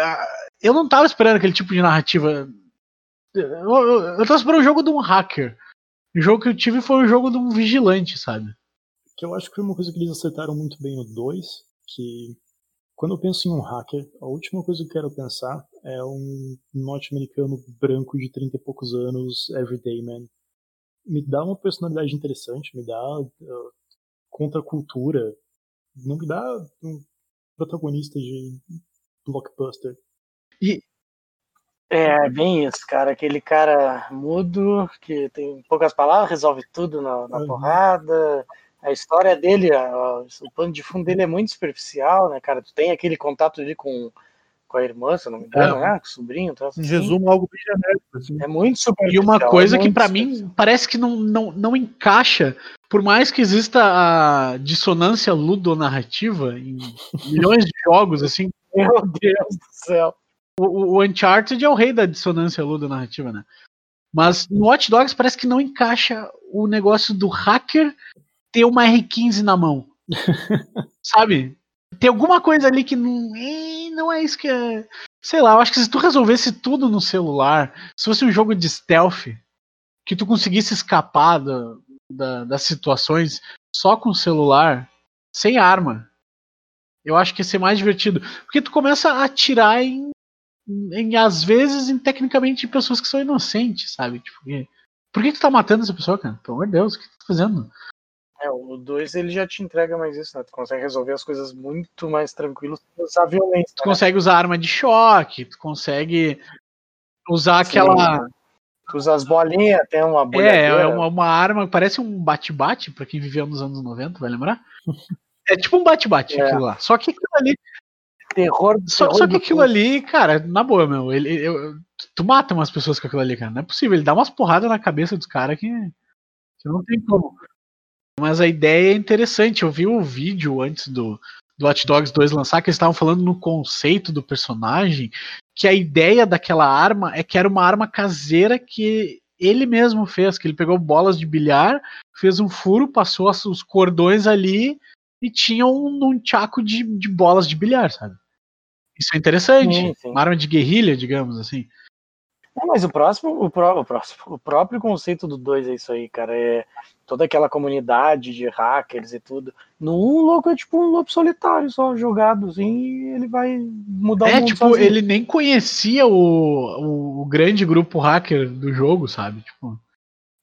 eu não tava esperando aquele tipo de narrativa. Eu, eu, eu tava esperando o jogo de um hacker. O jogo que eu tive foi o jogo de um vigilante, sabe? Que eu acho que foi uma coisa que eles acertaram muito bem no 2, que quando eu penso em um hacker, a última coisa que eu quero pensar é um norte-americano branco de 30 e poucos anos, everyday man. Me dá uma personalidade interessante, me dá uh, contracultura, não me dá um protagonista de blockbuster. E é bem isso, cara. Aquele cara mudo que tem poucas palavras, resolve tudo na, na Uhum. porrada. A história dele, a- o pano de fundo dele é muito superficial, né, cara? Tu tem aquele contato ali com, com a irmã, se não me engano, né? Com o sobrinho, então, Em assim, resumo, algo bem genérico. Assim. é muito E superficial. uma coisa é que superficial. mim parece que não, não, não encaixa, por mais que exista a dissonância ludonarrativa em milhões de jogos, assim, Meu Deus do céu. o, o Uncharted é o rei da dissonância ludonarrativa, né? Mas no Watch Dogs parece que não encaixa o negócio do hacker ter uma R15 na mão. Sabe? Tem alguma coisa ali que não, eh, não é isso que é. Sei lá, eu acho que se tu resolvesse tudo no celular, se fosse um jogo de stealth, que tu conseguisse escapar da- da- das situações só com o celular, sem arma, eu acho que ia ser mais divertido. Porque tu começa a atirar em, em às vezes, em tecnicamente pessoas que são inocentes, sabe? Tipo, por que tu tá matando essa pessoa, cara? Pelo amor de Deus, o que tu tá fazendo? É, o 2 ele já te entrega mais isso, né? Tu consegue resolver as coisas muito mais tranquilo usar violência. Tu né? consegue usar arma de choque, tu consegue usar Sim. aquela. Tu usa as bolinhas, tem uma É, bolhadeira. é uma, uma arma, parece um bate-bate, pra quem viveu nos anos 90, vai lembrar? É tipo um bate-bate É. aquilo lá. Só que aquilo ali. terror. Só, terror só que aquilo ali, cara, na boa, meu, ele, eu- tu mata umas pessoas com aquilo ali, cara. Não é possível. Ele dá umas porradas na cabeça dos caras que, que não tem como. Mas a ideia é interessante. Eu vi o vídeo antes do, do Hot Dogs 2 lançar, que eles estavam falando no conceito do personagem, que a ideia daquela arma é que era uma arma caseira que ele mesmo fez, que ele pegou bolas de bilhar, fez um furo, passou as- os cordões ali e tinha um, um tchaco de, de bolas de bilhar, sabe? Isso é interessante. Sim, sim. Uma arma de guerrilha, digamos assim. É, mas o próximo, o, pró- o próximo, o próprio conceito do 2 é isso aí, cara. É toda aquela comunidade de hackers e tudo. No 1, um, o louco é tipo um lobo solitário, só jogado assim, e ele vai mudar o É, mundo tipo, sozinho. ele nem conhecia o, o, o grande grupo hacker do jogo, sabe? Tipo,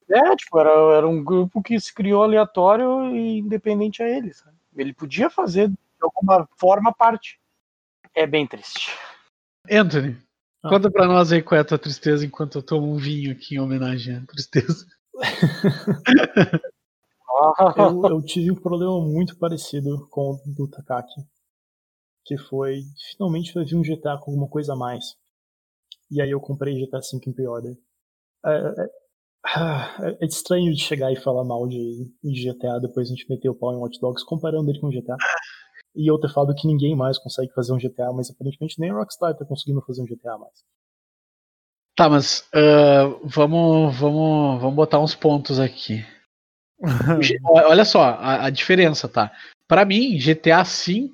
É, tipo, era, era um grupo que se criou aleatório e independente a ele, sabe? Ele podia fazer de alguma forma parte. É bem triste. Anthony, Ah. conta pra nós aí qual é a tua tristeza enquanto eu tomo um vinho aqui em homenagem à tristeza. Eu, eu tive um problema muito parecido com o do Takaki. Que foi, finalmente vai vir um GTA com alguma coisa a mais. E aí eu comprei GTA V em pre-order. É, é, ah, é estranho de chegar e falar mal de, de GTA depois a gente meter o pau em Watch Dogs comparando ele com GTA. E eu ter falado que ninguém mais consegue fazer um GTA, mas aparentemente nem a Rockstar tá conseguindo fazer um GTA mais. Tá, mas ah, vamos, vamos, vamos botar uns pontos aqui. Olha só a, a diferença, tá? Pra mim, GTA V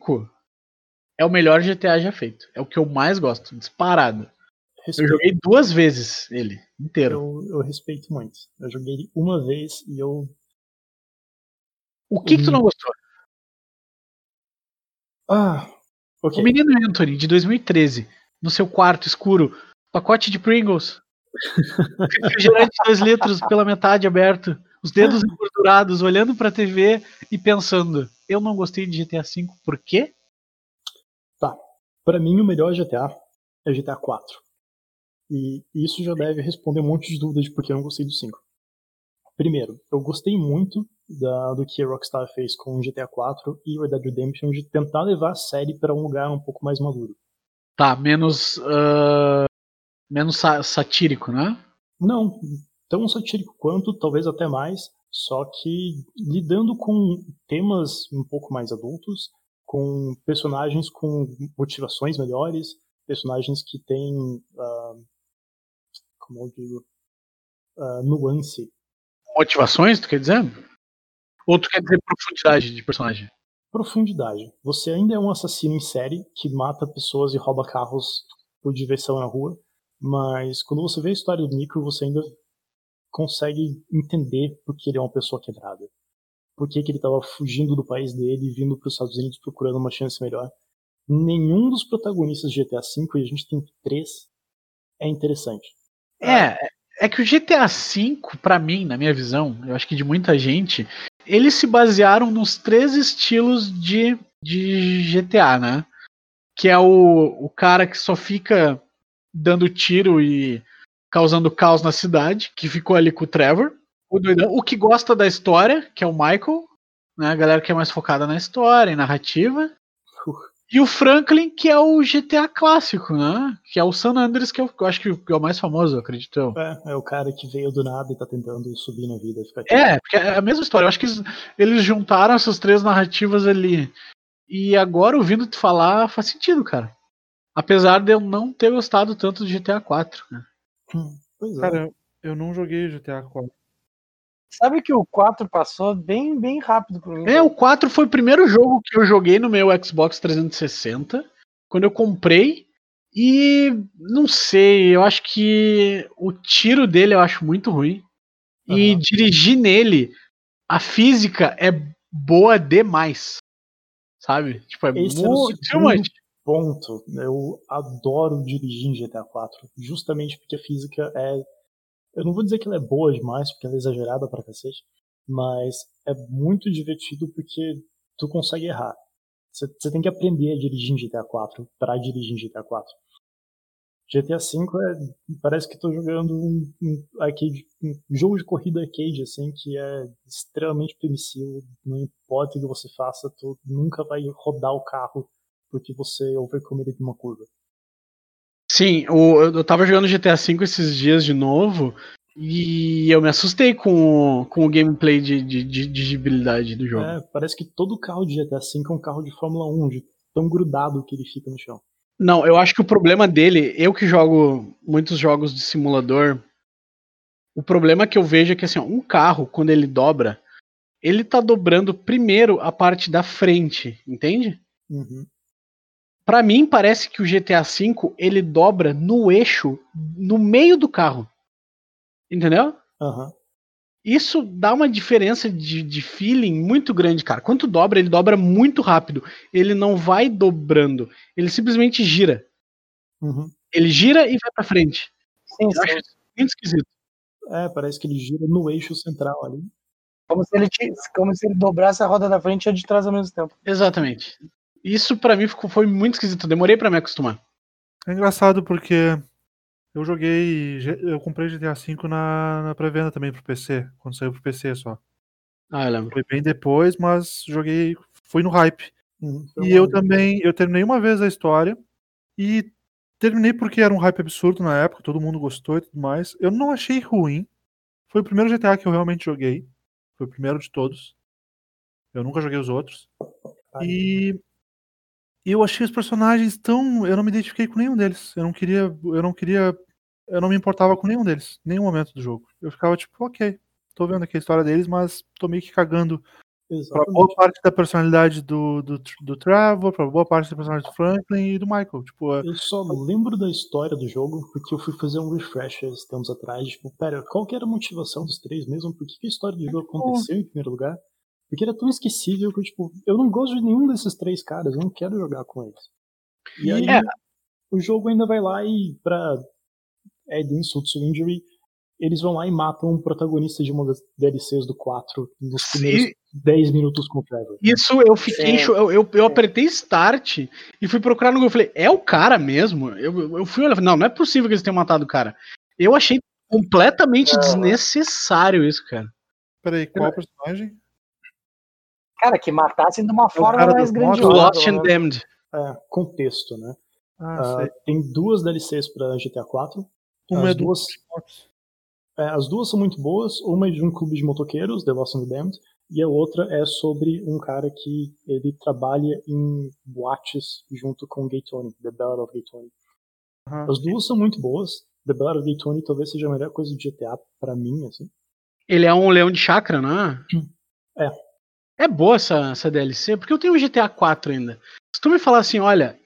é o melhor GTA já feito. É o que eu mais gosto, disparado. Eu Respeito, joguei duas vezes ele inteiro. eu, eu respeito muito. Eu joguei ele uma vez e eu. O que que tu não gostou? Ah, ok. O menino Anthony, de 2013, no seu quarto escuro, pacote de Pringles, refrigerante de 2 litros pela metade aberto, os dedos engordurados, olhando pra TV e pensando: eu não gostei de GTA V, por quê? Pra mim, o melhor GTA é GTA 4. E isso já deve responder um monte de dúvidas de por que eu não gostei do 5. Primeiro, eu gostei muito da, do que a Rockstar fez com o GTA 4 e Red Dead Redemption de tentar levar a série para um lugar um pouco mais maduro. Tá, menos. Uh, menos sa satírico, né? Não, tão satírico quanto, talvez até mais, só que lidando com temas um pouco mais adultos, com personagens com motivações melhores, personagens que têm, uh, como eu digo, uh, nuance. Motivações, tu quer dizer? Ou tu quer dizer profundidade de personagem? Profundidade. Você ainda é um assassino em série que mata pessoas e rouba carros por diversão na rua, mas quando você vê a história do Nico, você ainda consegue entender por que ele é uma pessoa quebrada. Por que, que ele estava fugindo do país dele e vindo para os Estados Unidos procurando uma chance melhor. Nenhum dos protagonistas de GTA V, e a gente tem três, é interessante. É, é que o GTA V, para mim, na minha visão, eu acho que de muita gente, eles se basearam nos três estilos de, de GTA, né? Que é o, o cara que só fica dando tiro e causando caos na cidade, que ficou ali com o Trevor. O, doidão, o que gosta da história, que é o Michael, né? A galera que é mais focada na história, em narrativa. E o Franklin, que é o GTA clássico, né? Que é o San Andreas, que eu, eu acho que é o mais famoso, acredito eu. É, é o cara que veio do nada e tá tentando subir na vida. Ficar é, porque é a mesma história. Eu acho que eles juntaram essas três narrativas ali. E agora, ouvindo te falar, faz sentido, cara. Apesar de eu não ter gostado tanto do GTA 4. Né? Hum, pois é. Cara, eu não joguei GTA 4. Sabe que o 4 passou bem, bem rápido por mim. É, o 4 foi o primeiro jogo que eu joguei no meu Xbox 360. Quando eu comprei. E não sei, eu acho que o tiro dele eu acho muito ruim. Uhum. E dirigir nele, a física é boa demais. Sabe? Tipo, é Esse muito é ponto. Eu adoro dirigir em GTA 4. Justamente porque a física é eu não vou dizer que ela é boa demais, porque ela é exagerada pra cacete, mas é muito divertido porque tu consegue errar. Você tem que aprender a dirigir em GTA 4 para dirigir em GTA 4. GTA 5 é, parece que estou jogando um, um, arcade, um jogo de corrida arcade, assim, que é extremamente permissivo. Não importa o que você faça, tu nunca vai rodar o carro porque você de uma curva. Sim, o, eu tava jogando GTA V esses dias de novo e eu me assustei com, com o gameplay de, de, de digibilidade do jogo. É, parece que todo carro de GTA V é um carro de Fórmula 1, de tão grudado que ele fica no chão. Não, eu acho que o problema dele, eu que jogo muitos jogos de simulador, o problema que eu vejo é que assim, um carro, quando ele dobra, ele tá dobrando primeiro a parte da frente, entende? Uhum. Para mim parece que o GTA V ele dobra no eixo, no meio do carro. Entendeu? Uhum. Isso dá uma diferença de, de feeling muito grande, cara. Quando dobra, ele dobra muito rápido. Ele não vai dobrando. Ele simplesmente gira. Uhum. Ele gira e vai pra frente. Sim, Eu sim. acho isso muito esquisito. É, parece que ele gira no eixo central ali. Como se ele, como se ele dobrasse a roda da frente e a de trás ao mesmo tempo. Exatamente. Isso para mim ficou, foi muito esquisito. Demorei para me acostumar. É engraçado porque eu joguei. Eu comprei GTA V na, na pré-venda também pro PC, quando saiu pro PC só. Ah, eu lembro. Foi bem depois, mas joguei. Fui no hype. Uhum, e eu também. Eu terminei uma vez a história. E terminei porque era um hype absurdo na época, todo mundo gostou e tudo mais. Eu não achei ruim. Foi o primeiro GTA que eu realmente joguei. Foi o primeiro de todos. Eu nunca joguei os outros. E e eu achei os personagens tão. Eu não me identifiquei com nenhum deles. Eu não queria. Eu não queria. Eu não me importava com nenhum deles. Nenhum momento do jogo. Eu ficava tipo, ok. Tô vendo aqui a história deles, mas tô meio que cagando Exatamente. pra boa parte da personalidade do, do, do Trevor, pra boa parte da personalidade do Franklin e do Michael. Tipo, eu só lembro da história do jogo porque eu fui fazer um refresh esses tempos atrás. Tipo, pera, qual que era a motivação dos três mesmo? Por que, que a história do jogo aconteceu em primeiro lugar? Porque ele é tão esquecível que, tipo, eu não gosto de nenhum desses três caras, eu não quero jogar com eles. E aí, é. o jogo ainda vai lá e, pra Ed Insult to Injury, eles vão lá e matam o protagonista de uma das DLCs do 4 nos primeiros 10 minutos com o Trevor. Isso eu fiquei. Sim. cho- Eu, eu, eu apertei start e fui procurar no Google. Eu falei, é o cara mesmo? Eu, eu fui olhar, não, não é possível que eles tenham matado o cara. Eu achei completamente Não. desnecessário isso, cara. Peraí, qual personagem? Cara, que matassem de uma forma cara mais grandiosa. Lost and. Damned. É, contexto, né? Ah, Ah, tem duas DLCs pra GTA 4. Uma as é do duas- É, as duas são muito boas. Uma é de um clube de motoqueiros, The Lost and Damned, e a outra é sobre um cara que ele trabalha em boates junto com Gay Tony, The Ballad of Gay Tony. Aham. As duas são muito boas. The Ballad of Gay Tony talvez seja a melhor coisa do GTA pra mim, assim. Ele é um leão de chakra, não é? É. É boa essa, essa DLC, porque eu tenho o GTA 4 ainda. Se tu me falar assim, olha,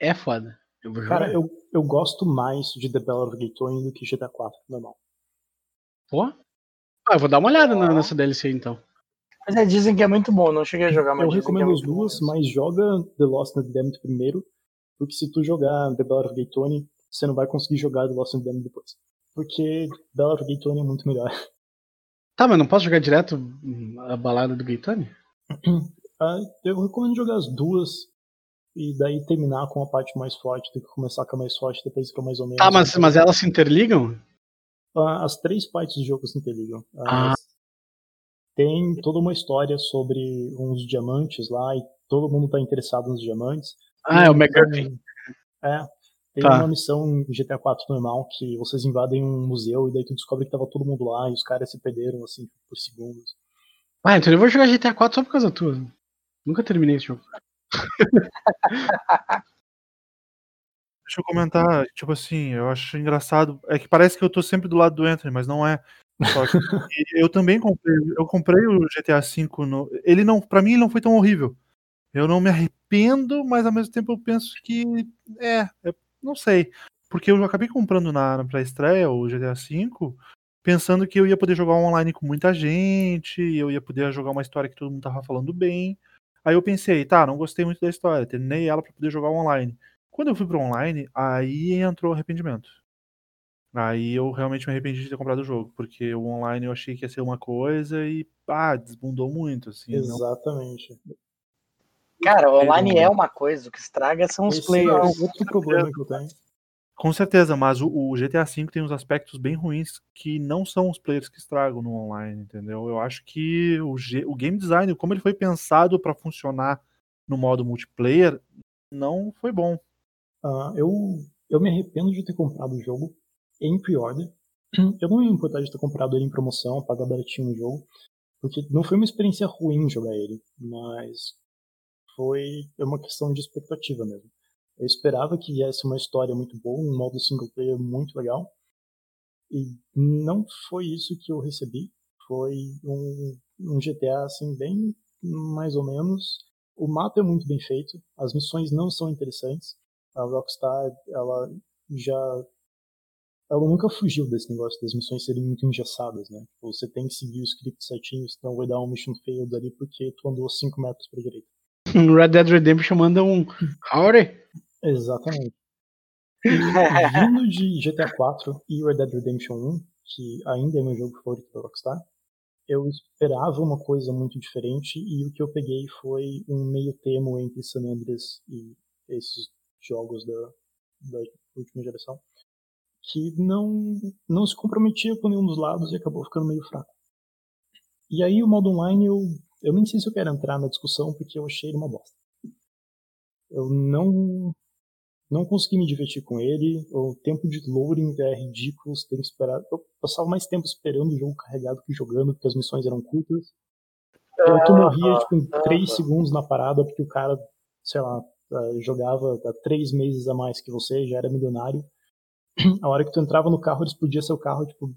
é foda. Eu. Cara, eu, eu gosto mais de The Ballad of Tony do que GTA 4, normal. Pô? Ah, eu vou dar uma olhada na- nessa DLC então. Mas é, dizem que é muito bom, não cheguei a jogar, mas Eu é recomendo as muito bom duas, mesmo. mas joga The Lost and the Damned primeiro, porque se tu jogar The Ballad of Tony, você não vai conseguir jogar The Lost and the Damned depois. Porque Ballad of Tony é muito melhor. Tá, mas não posso jogar direto a balada do Gaetano? Ah, eu recomendo jogar as duas e daí terminar com a parte mais forte do que começar com a mais forte depois fica mais ou menos. Tá, mas, mas elas se interligam? Ah, as três partes do jogo se interligam. Ah. Tem toda uma história sobre uns diamantes lá e todo mundo tá interessado nos diamantes. Ah, é o Tem McGuffin. É. Tem Tá. uma missão em GTA 4 normal que vocês invadem um museu e daí tu descobre que tava todo mundo lá e os caras se perderam assim por segundos. Ah, então eu vou jogar GTA 4 só por causa tua. Nunca terminei esse jogo. Deixa eu comentar, tipo assim, eu acho engraçado. É que parece que eu tô sempre do lado do Anthony, mas não é. Eu também comprei, eu comprei o GTA V no. Ele não, para mim, ele não foi tão horrível. Eu não me arrependo, mas ao mesmo tempo eu penso que é, é- não sei, porque eu acabei comprando na, na pré-estreia o GTA V, pensando que eu ia poder jogar online com muita gente, eu ia poder jogar uma história que todo mundo tava falando bem. Aí eu pensei, tá, não gostei muito da história, terminei ela pra poder jogar online. Quando eu fui pro online, aí entrou o arrependimento. Aí eu realmente me arrependi de ter comprado o jogo, porque o online eu achei que ia ser uma coisa e, ah, desbundou muito, assim. não- Exatamente. Cara, o online Não. é uma coisa, o que estraga são os Esse players. é outro problema que eu tenho. Com certeza, mas o, o GTA V tem uns aspectos bem ruins que não são os players que estragam no online, entendeu? Eu acho que o, o game design, como ele foi pensado pra funcionar no modo multiplayer, não foi bom. Ah, eu, eu me arrependo de ter comprado o jogo em pre-order. Eu não ia importar de ter comprado ele em promoção, pagar baratinho o jogo, porque não foi uma experiência ruim jogar ele, mas foi é uma questão de expectativa mesmo. Eu esperava que viesse uma história muito boa, um modo single player muito legal, e não foi isso que eu recebi. Foi um, um GTA assim bem mais ou menos. O mapa é muito bem feito, as missões não são interessantes. A Rockstar, ela já ela nunca fugiu desse negócio das missões serem muito engessadas, né? Tipo, Você tem que seguir o script certinho, senão vai dar um mission failed ali porque tu andou 5 metros pra direita. Red Dead Redemption manda um Howdy. Exatamente. Vindo de GTA 4 e Red Dead Redemption 1, que ainda é meu jogo favorito da Rockstar, eu esperava uma coisa muito diferente e o que eu peguei foi um meio termo entre San Andreas e esses jogos da, da última geração, que não, não se comprometia com nenhum dos lados e acabou ficando meio fraco. E aí o modo online eu, eu nem sei se eu quero entrar na discussão porque eu achei ele uma bosta. Eu não não consegui me divertir com ele. O tempo de loading é ridículo. Você tem que esperar. Eu passava mais tempo esperando o jogo carregado que jogando, porque as missões eram curtas. Eu tu morria tipo, em 3 segundos na parada, porque o cara, sei lá, eh, jogava há 3 meses a mais que você, já era milionário. A hora que tu entrava no carro, ele explodia seu carro, tipo.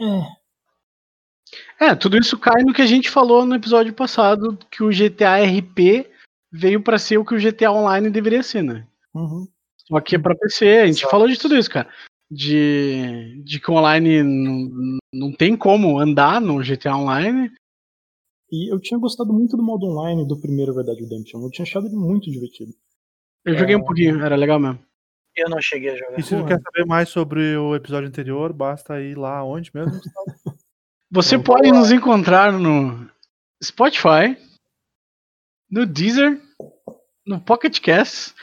É, É, tudo isso cai no que a gente falou no episódio passado, que o GTA RP veio pra ser o que o GTA Online deveria ser, né? uhum. Só que é pra PC, a gente Exato. falou de tudo isso, cara. De, de que o online não, não tem como andar no GTA Online. E eu tinha gostado muito do modo online do primeiro Dead Redemption. Eu tinha achado ele muito divertido. Eu joguei um É. pouquinho, era legal mesmo. Eu não cheguei a jogar. E se tu quer saber mais sobre o episódio anterior, basta ir lá onde mesmo? Você Então, pode nos encontrar no Spotify, no Deezer, no Pocket Cast,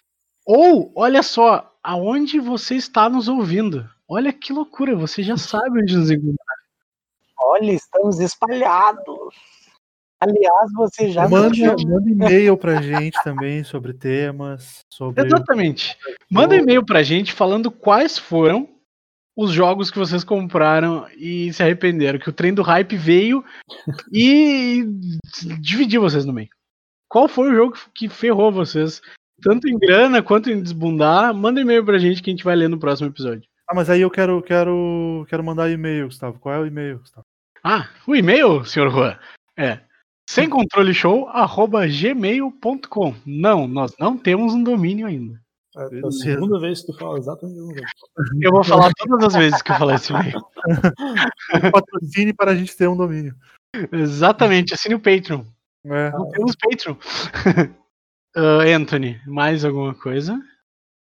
ou, olha só, aonde você está nos ouvindo. Olha que loucura, você já sabe onde nos encontrar. Olha, estamos espalhados. Aliás, você já Manda, manda e-mail pra gente também sobre temas, sobre. Exatamente. Manda e-mail pra gente falando quais foram os jogos que vocês compraram e se arrependeram. Que o trem do hype veio e dividiu vocês no meio. Qual foi o jogo que ferrou vocês? Tanto em grana quanto em desbundar. Manda e-mail pra gente que a gente vai ler no próximo episódio. Ah, mas aí eu quero, quero, quero mandar e-mail, Gustavo. Qual é o e-mail, Gustavo? Ah, o e-mail, senhor Juan, é sem controle show, arroba gmail.com. Não, nós não temos um domínio ainda. É a Beleza. segunda vez que tu fala exatamente a. Eu vou falar todas as vezes que eu falar esse e-mail. Patrocine para a gente ter um domínio. Exatamente, assine o Patreon. É, Não temos Patreon. Ah, Anthony, mais alguma coisa?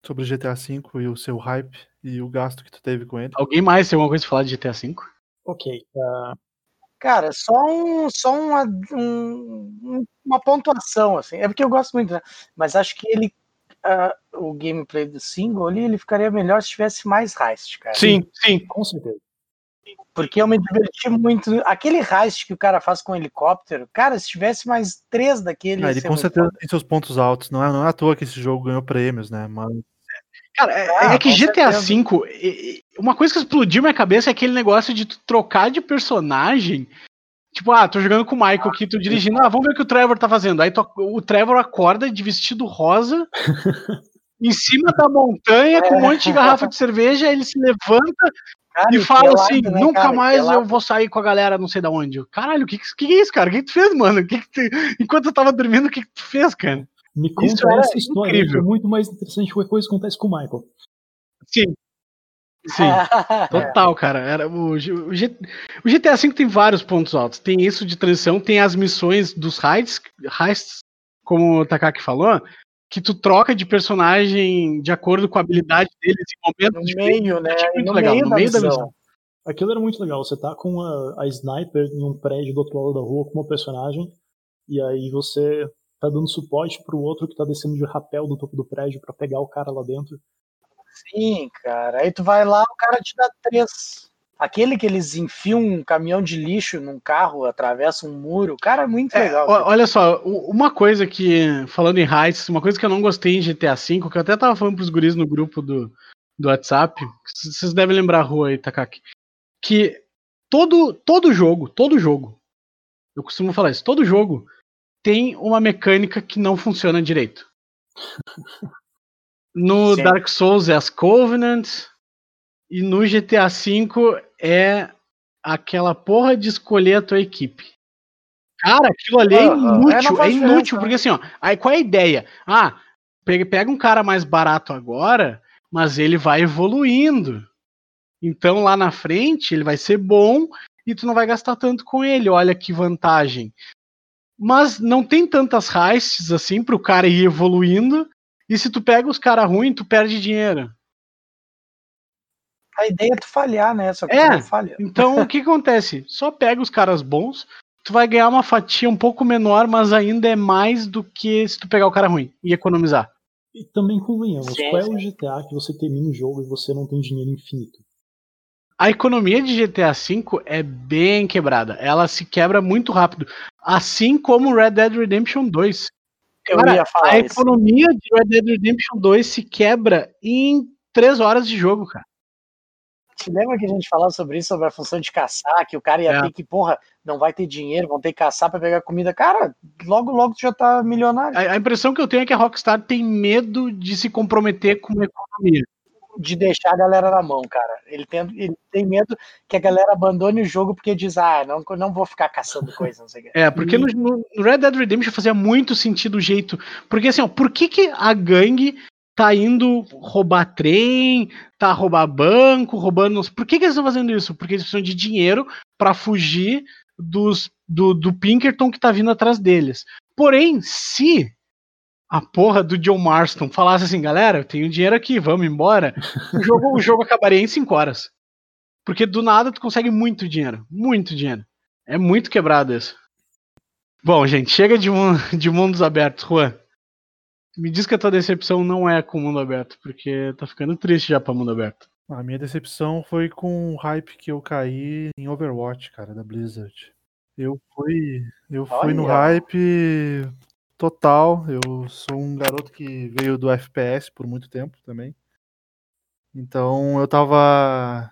sobre GTA V e o seu hype e o gasto que tu teve com ele. Alguém mais tem alguma coisa pra falar de GTA V? Ok. ah, Cara, só, um, só uma, um- uma pontuação, assim. É porque eu gosto muito, né? Mas acho que ele. ah, o gameplay do single ali, ele ficaria melhor se tivesse mais heist, cara. Sim, sim. com certeza. Porque eu me diverti muito. Aquele heist que o cara faz com o helicóptero, cara, se tivesse mais três daquele. Ah, ele com certeza tem seus pontos altos. Não é, não é à toa que esse jogo ganhou prêmios, né? Mas Cara, é, Ah, é que GTA. V, uma coisa que explodiu minha cabeça é aquele negócio de tu trocar de personagem. Tipo, ah, tô jogando com o Michael aqui, tô dirigindo, ah, vamos ver o que o Trevor tá fazendo. Aí tu- o Trevor acorda de vestido rosa, em cima da montanha, com um monte de garrafa de cerveja, ele se levanta Cara, e fala pelado, assim: né, nunca cara? mais Pelado. eu vou sair com a galera não sei da onde. Eu, Caralho, o que, que, que é isso, cara? O que, que tu fez, mano? Que que tu- Enquanto eu tava dormindo, o que, que tu fez, cara? Me conta Isso era essa história, é incrível. muito mais interessante que coisa que acontece com o Michael. Sim. Sim. Total, cara. Era o, o, G- o GTA V tem vários pontos altos. Tem isso de transição, tem as missões dos heists, heists como o Takaki falou, que tu troca de personagem de acordo com a habilidade deles em no momentos diferentes. meio, né? Achei muito no legal, meio, no da, meio da missão. missão. Aquilo era muito legal. Você tá com a, a sniper em um prédio do outro lado da rua com uma personagem, e aí você tá dando suporte pro outro que tá descendo de rapel do topo do prédio pra pegar o cara lá dentro. Sim, cara. Aí tu vai lá, o cara te dá três. Aquele que eles enfiam um caminhão de lixo num carro, atravessa um muro. Cara, é muito É, legal. olha só, uma coisa que, falando em heists, uma coisa que eu não gostei em GTA V, que eu até tava falando pros guris no grupo do, do WhatsApp, vocês devem lembrar a rua aí, Takaki, que todo, todo jogo, todo jogo, eu costumo falar isso, todo jogo tem uma mecânica que não funciona direito. No Sim. Dark Souls é as Covenants, e no GTA V é aquela porra de escolher a tua equipe. Cara, aquilo ali é. É, inútil, é, faz inútil, porque assim, ó, aí qual é a ideia? Ah, pega, um cara mais barato agora, mas ele vai evoluindo. Então lá na frente ele vai ser bom e tu não vai gastar tanto com ele. Olha que vantagem. Mas não tem tantas heists assim pro cara ir evoluindo. E se tu pega os caras ruins, tu perde dinheiro. A ideia é tu falhar, né? Só que É. tu não falha. Então o que acontece? Só pega os caras bons, tu vai ganhar uma fatia um pouco menor, mas ainda é mais do que se tu pegar o cara ruim e economizar. E também convenhamos, Sim, qual é sim. o GTA que você termina o jogo e você não tem dinheiro infinito? A economia de GTA V é bem quebrada. Ela se quebra muito rápido. Assim como Red Dead Redemption 2. Eu Cara, ia falar a isso. economia de Red Dead Redemption 2 se quebra em 3 horas de jogo, cara. Te lembra que a gente falava sobre isso, sobre a função de caçar, que o cara ia É. ter que, porra, não vai ter dinheiro, vão ter que caçar pra pegar comida. Cara, logo, logo tu já tá milionário. A, a impressão que eu tenho é que a Rockstar tem medo de se comprometer com a economia. De deixar a galera na mão, cara. Ele tem, ele tem medo que a galera abandone o jogo porque diz, ah, não, não vou ficar caçando coisa, não sei o quê. É, porque no, no- no Red Dead Redemption fazia muito sentido o jeito. Porque assim, ó, por que, que a gangue tá indo roubar trem, tá roubar banco, roubando. Por que, que eles estão fazendo isso? Porque eles precisam de dinheiro pra fugir dos, do, do Pinkerton que tá vindo atrás deles. Porém, se a porra do John Marston falasse assim, galera, eu tenho dinheiro aqui, vamos embora, o jogo, o jogo acabaria em 5 horas. Porque do nada tu consegue muito dinheiro. Muito dinheiro. É muito quebrado isso. Bom, gente, chega de, de mundos abertos, Juan. Me diz que a tua decepção não é com o mundo aberto, porque tá ficando triste já pra mundo aberto. A minha decepção foi com o hype que eu caí em Overwatch, cara, da Blizzard. Eu fui, eu fui no Olha. hype total. Eu sou um garoto que veio do FPS por muito tempo também. Então eu tava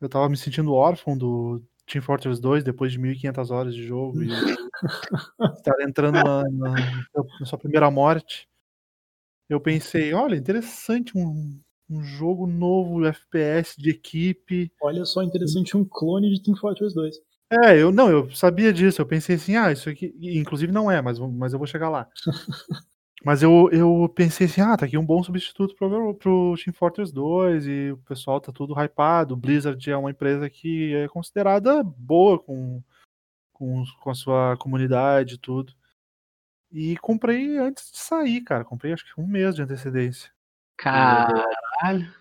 eu tava me sentindo órfão do Team Fortress 2 depois de 1500 horas de jogo e estar entrando na, na- na sua primeira morte. Eu pensei, olha, interessante um, um jogo novo FPS de equipe. Olha só, interessante, um clone de Team Fortress 2. É, eu não, eu sabia disso. Eu pensei assim, ah, isso aqui, inclusive não é, mas, mas eu vou chegar lá. mas eu, eu pensei assim, ah, tá aqui um bom substituto pro, pro Team Fortress 2 e o pessoal tá tudo hypado. Blizzard é uma empresa que é considerada boa com, com, com a sua comunidade e tudo. E comprei antes de sair, cara. Comprei acho que um mês de antecedência. Caralho.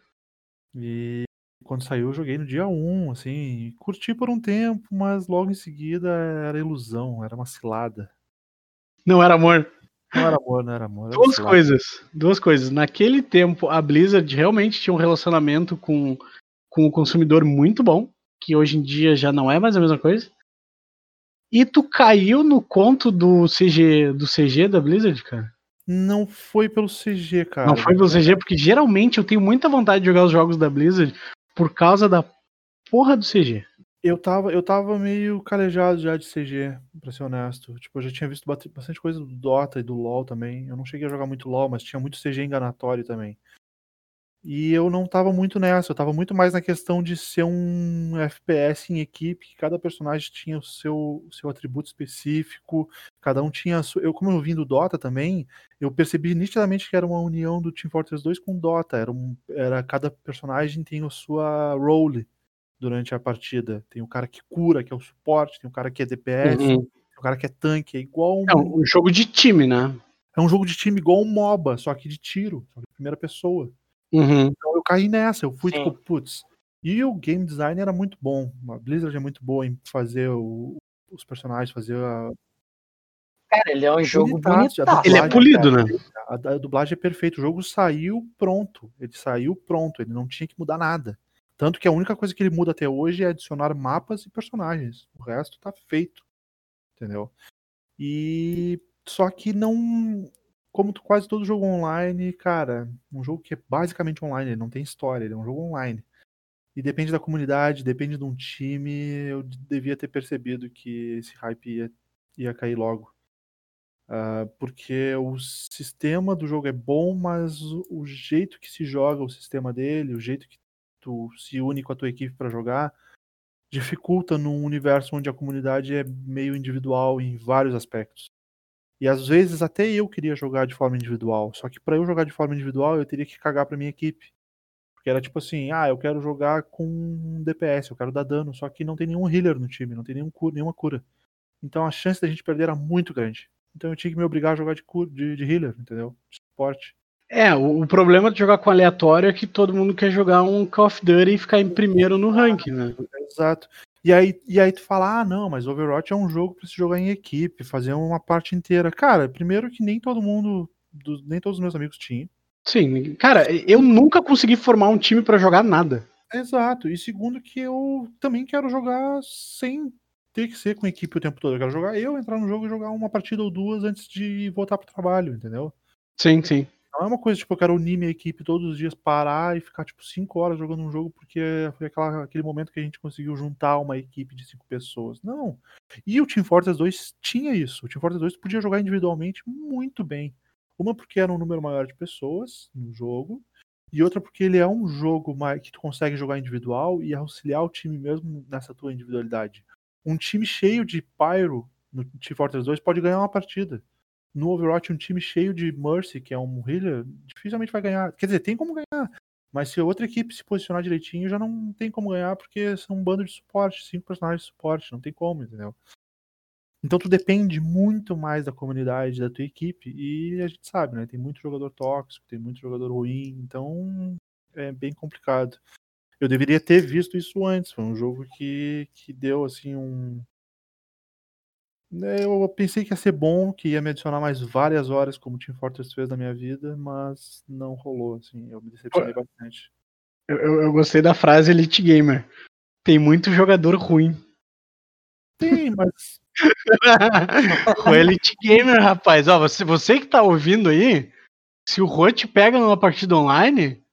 E quando saiu, eu joguei no dia 1, assim, curti por um tempo, mas logo em seguida era ilusão, era uma cilada. Não era amor. Não era amor, não era amor. Era Duas cilada. coisas. Duas coisas. Naquele tempo, a Blizzard realmente tinha um relacionamento com, com o consumidor muito bom, que hoje em dia já não é mais a mesma coisa. E tu caiu no conto do CG, do CG da Blizzard, cara? Não foi pelo CG, cara. não foi pelo CG, porque geralmente eu tenho muita vontade de jogar os jogos da Blizzard por causa da porra do CG. Eu tava, eu tava meio calejado já de CG, pra ser honesto. Tipo, eu já tinha visto bastante coisa do Dota e do LoL também. Eu não cheguei a jogar muito LoL, mas tinha muito CG enganatório também. E eu não tava muito nessa, eu tava muito mais na questão de ser um FPS em equipe, que cada personagem tinha o seu, o seu atributo específico, cada um tinha a sua... Eu, como eu vim do Dota também, eu percebi nitidamente que era uma união do Team Fortress 2 com o Dota. Era, um, era cada personagem tem a sua role durante a partida. Tem o cara que cura, que é o suporte, tem o cara que é DPS, tem o cara que é tanque, é igual um, É um jogo de time, né? é um jogo de time igual um MOBA, só que de tiro, só que de primeira pessoa. Uhum. Então eu caí nessa, eu fui Sim. tipo, putz. E o game design era muito bom. A Blizzard é muito boa em fazer o- os personagens, fazer a. Cara, ele é um jogo bonitaço. Ele é polido, né? perfeita, A, a dublagem é perfeita. O jogo saiu pronto. Ele saiu pronto. Ele não tinha que mudar nada. Tanto que a única coisa que ele muda até hoje é adicionar mapas e personagens. O resto tá feito. Entendeu? E só que não. Como quase todo jogo online, cara, um jogo que é basicamente online, ele não tem história, ele é um jogo online. E depende da comunidade, depende de um time. Eu devia ter percebido que esse hype ia, ia cair logo. Ah, porque o sistema do jogo é bom, mas o jeito que se joga o sistema dele, o jeito que tu se une com a tua equipe para jogar, dificulta num universo onde a comunidade é meio individual em vários aspectos. E às vezes até eu queria jogar de forma individual, só que para eu jogar de forma individual eu teria que cagar para minha equipe. Porque era tipo assim, ah, eu quero jogar com DPS, eu quero dar dano, só que não tem nenhum healer no time, não tem nenhum cura, nenhuma cura. Então a chance da gente perder era muito grande. Então eu tinha que me obrigar a jogar de, cura, de, de healer, entendeu? De suporte. É, o, o problema de jogar com aleatório é que todo mundo quer jogar um Call of Duty e ficar em primeiro no ranking, né? Exato. E aí, e aí tu fala, ah, não, mas Overwatch é um jogo pra se jogar em equipe, fazer uma parte inteira. Cara, primeiro que nem todo mundo, do- nem todos os meus amigos tinham. Sim, cara, eu nunca consegui formar um time pra jogar nada. Exato. E segundo que eu também quero jogar sem ter que ser com equipe o tempo todo. Eu quero jogar eu, entrar no jogo e jogar uma partida ou duas antes de voltar pro trabalho, entendeu? Sim, sim. Não é uma coisa tipo, eu quero unir minha equipe todos os dias, parar e ficar tipo cinco horas jogando um jogo porque foi aquela, aquele momento que a gente conseguiu juntar uma equipe de cinco pessoas. Não. E o Team Fortress 2 tinha isso. O Team Fortress 2 podia jogar individualmente muito bem. Uma porque era um número maior de pessoas no jogo, e outra porque ele é um jogo que tu consegue jogar individual e auxiliar o time mesmo nessa tua individualidade. Um time cheio de Pyro no Team Fortress 2 pode ganhar uma partida no Overwatch um time cheio de Mercy, que é um healer, dificilmente vai ganhar. Quer dizer, tem como ganhar. Mas se outra equipe se posicionar direitinho, já não tem como ganhar, porque são um bando de suporte, cinco personagens de suporte, não tem como, entendeu? Então tu depende muito mais da comunidade, da tua equipe, e a gente sabe, né? Tem muito jogador tóxico, tem muito jogador ruim, então é bem complicado. Eu deveria ter visto isso antes, foi um jogo que, que deu, assim, um, Eu pensei que ia ser bom, que ia me adicionar mais várias horas, como Team Fortress fez na minha vida, mas não rolou, assim. Eu me decepcionei bastante. Eu, eu- gostei da frase Elite Gamer. Tem muito jogador ruim. Tem, mas o Elite Gamer, rapaz. Ó, você, você que tá ouvindo aí, se o Juan te pega numa partida online,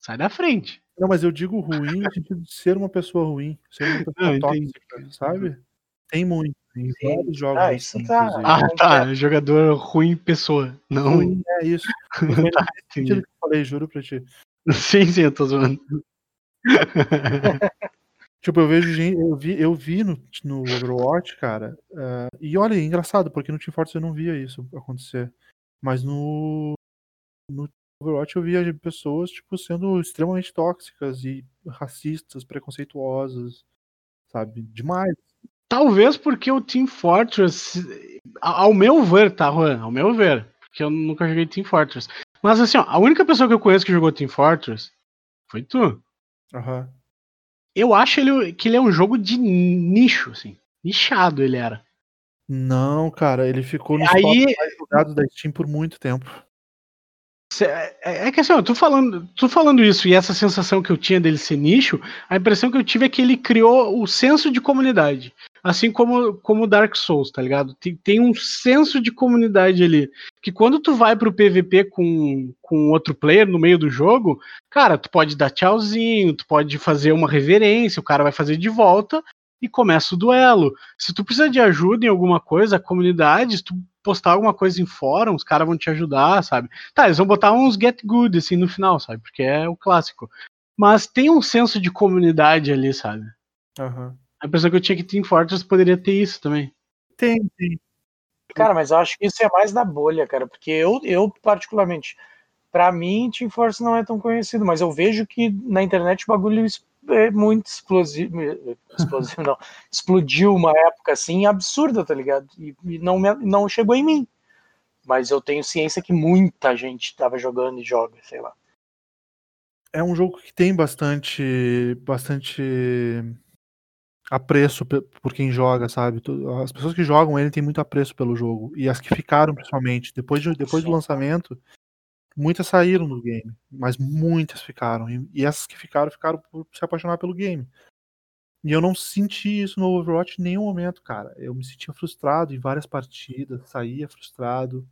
sai da frente. Não, mas eu digo ruim no sentido de ser uma pessoa ruim, ser uma pessoa Não, entendi. tóxica, sabe? Tem muito, em Sim. vários jogos. Ah, isso assim, tá. inclusive. Ah, tá. Jogador ruim pessoa. Não. Ruim é isso. Tá, entendi. que eu falei, juro pra ti. Sim, sim, eu tô zoando. Tipo, eu vejo gente, eu vi, eu vi no, no Overwatch, cara, eh, e olha, é engraçado, porque no Team Fortress eu não via isso acontecer. Mas no, no Overwatch eu via pessoas, tipo, sendo extremamente tóxicas e racistas, preconceituosas, sabe? Demais. Talvez porque o Team Fortress, ao meu ver, tá, Juan? Ao meu ver, porque eu nunca joguei Team Fortress. Mas assim, ó, a única pessoa que eu conheço que jogou Team Fortress foi tu. Aham. Eu acho ele, que ele é um jogo de nicho, assim. Nichado ele era. Não, cara, ele ficou nos Aí- mais jogados da Steam por muito tempo. Cê- É, é que assim, ó, tu falando, tu falando isso e essa sensação que eu tinha dele ser nicho, a impressão que eu tive é que ele criou o senso de comunidade. Assim como como Dark Souls, tá ligado? Tem, tem um senso de comunidade ali. Que quando tu vai pro PVP com, com outro player no meio do jogo, cara, tu pode dar tchauzinho, tu pode fazer uma reverência, o cara vai fazer de volta e começa o duelo. Se tu precisa de ajuda em alguma coisa, a comunidade, tu postar alguma coisa em fórum, os caras vão te ajudar, sabe? Tá, eles vão botar uns get good assim no final, sabe? Porque é o clássico. Mas tem um senso de comunidade ali, sabe? Aham. A impressão que eu tinha que Team Fortress poderia ter isso também. Tem, tem. Cara, mas eu acho que isso é mais da bolha, cara, porque eu, eu particularmente, pra mim, Team Force não é tão conhecido, mas eu vejo que na internet o bagulho é muito explosivo, explosivo não, explodiu uma época assim absurda, tá ligado? E, e não, me- não chegou em mim. Mas eu tenho ciência que muita gente tava jogando e joga, sei lá. É um jogo que tem bastante, bastante apreço por quem joga, sabe? As pessoas que jogam ele têm muito apreço pelo jogo. E as que ficaram, principalmente, depois, de- depois do lançamento, muitas saíram do game, mas muitas ficaram. E, e essas que ficaram, ficaram por se apaixonar pelo game. E eu não senti isso no Overwatch em nenhum momento, cara. Eu me sentia frustrado em várias partidas, saía frustrado.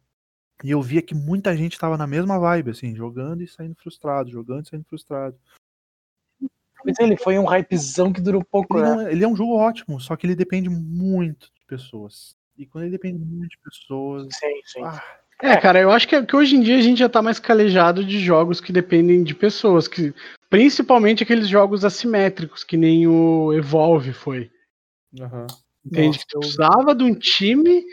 E eu via que muita gente tava na mesma vibe, assim, jogando e saindo frustrado, jogando e saindo frustrado. Mas ele foi um hypezão que durou pouco, Ele, né? não é, ele é um jogo ótimo, só que ele depende muito de pessoas. E quando ele depende muito de pessoas. Sim, sim. Ah, É, cara, eu acho que, que hoje em dia a gente já tá mais calejado de jogos que dependem de pessoas, que principalmente aqueles jogos assimétricos, que nem o Evolve foi. aham. Entende? Nossa, que tu eu precisava de um time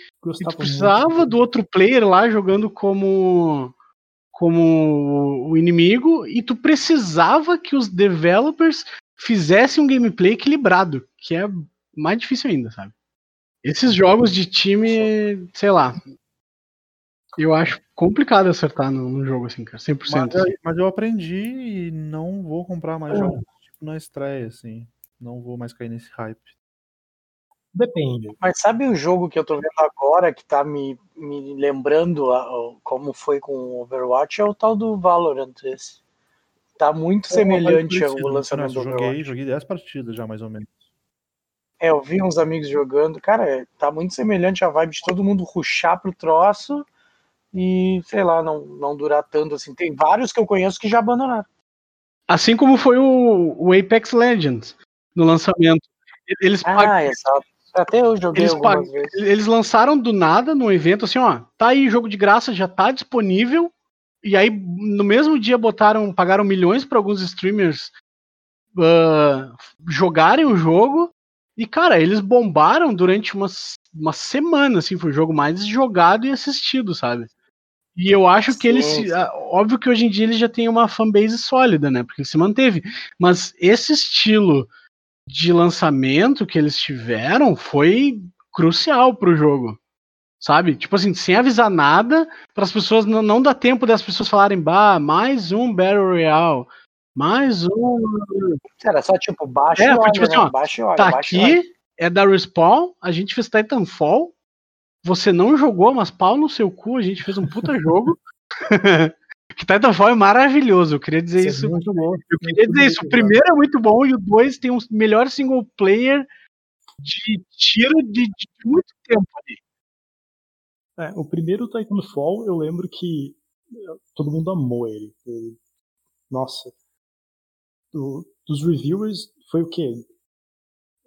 E tu precisava muito. do outro player lá jogando como como o inimigo e tu precisava que os developers fizessem um gameplay equilibrado, que é mais difícil ainda, sabe? Esses jogos de time, sei lá. Eu acho complicado acertar no jogo assim, cara, 100%. Mas, eu- mas eu aprendi e não vou comprar mais É. jogos tipo na estreia, assim. Não vou mais cair nesse hype. Depende. Mas sabe o jogo que eu tô vendo agora que tá me, me lembrando a- o- como foi com o Overwatch? É o tal do Valorant esse. Tá muito semelhante É, ao parecido, lançamento do eu joguei, Overwatch. joguei 10 partidas já, mais ou menos. É, eu vi uns amigos jogando. Cara, tá muito semelhante a vibe de todo mundo ruxar pro troço e, sei lá, não, não durar tanto assim. Tem vários que eu conheço que já abandonaram. Assim como foi o, o Apex Legends no lançamento. Eles pag- Ah, exato. Até eu joguei Eles, pag- vezes. eles lançaram do nada no evento assim, ó, tá aí jogo de graça, já tá disponível. E aí no mesmo dia botaram, pagaram milhões para alguns streamers ah, jogarem o jogo. E cara, eles bombaram durante umas, uma semana, assim, foi o jogo mais jogado e assistido, sabe? E eu acho que eles, Sim, se- ah, óbvio que hoje em dia eles já têm uma fanbase sólida, né? Porque ele se manteve. Mas esse estilo de lançamento que eles tiveram foi crucial pro jogo. Sabe? Tipo assim, sem avisar nada, para as pessoas não, não dá tempo das pessoas falarem, bah, mais um Battle Royale, mais um. Era só tipo, baixa É, e foi olha, tipo assim, né? ó, Baixa e olha, Tá baixa e olha. aqui, é da Respawn, a gente fez Titanfall. Você não jogou, mas pau no seu cu, a gente fez um puta jogo. que Titanfall é maravilhoso, eu queria dizer Você isso. é muito bom. Eu queria dizer isso. O primeiro é muito bom e o dois tem um melhor single player de tiro de, de muito tempo ali. É, o primeiro Titanfall, eu lembro que eh, todo mundo amou ele. Ele- nossa. Do- dos reviewers, foi o quê?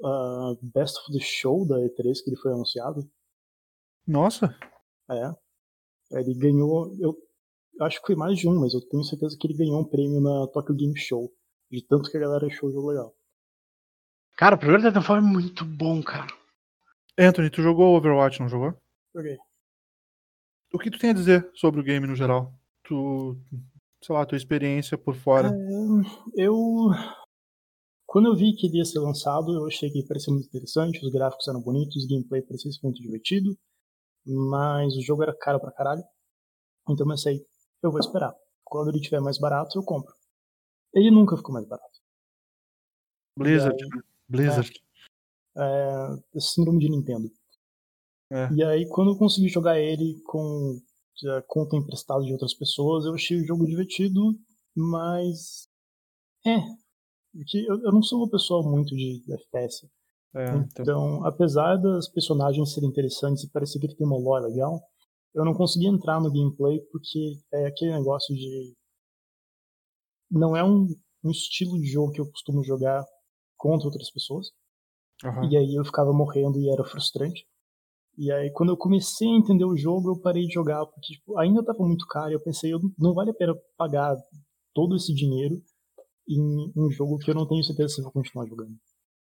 Ah, Best of the Show da E3 que ele foi anunciado. Nossa, É. Ele ganhou. Eu acho que foi mais de um, mas eu tenho certeza que ele ganhou um prêmio na Tokyo Game Show. De tanto que a galera achou o jogo legal. Cara, o primeiro Titanfall é muito bom, cara. Anthony, tu jogou Overwatch, não jogou? Joguei. O que tu tem a dizer sobre o game no geral? Tu, sei lá, tua experiência por fora. É, eu. Quando eu vi que ele ia ser lançado, eu achei que parecia muito interessante, os gráficos eram bonitos, o gameplay parecia ser muito divertido, mas o jogo era caro pra caralho. Então eu pensei, eu vou esperar. Quando ele tiver mais barato, eu compro. Ele nunca ficou mais barato. Blizzard, e né? Blizzard. É, síndrome de Nintendo. É. E aí, quando eu consegui jogar ele com a conta emprestada de outras pessoas, eu achei o jogo divertido, mas. É. Porque eu, eu não sou uma pessoa muito de FPS. É, então, Então, apesar das personagens serem interessantes e parecer que ele tem uma lore legal, eu não consegui entrar no gameplay porque é aquele negócio de. Não é um, um estilo de jogo que eu costumo jogar contra outras pessoas. aham. E aí eu ficava morrendo e era frustrante. E aí quando eu comecei a entender o jogo, eu parei de jogar, porque tipo, ainda estava muito caro e eu pensei, eu, não vale a pena pagar todo esse dinheiro em um jogo que eu não tenho certeza se eu vou continuar jogando.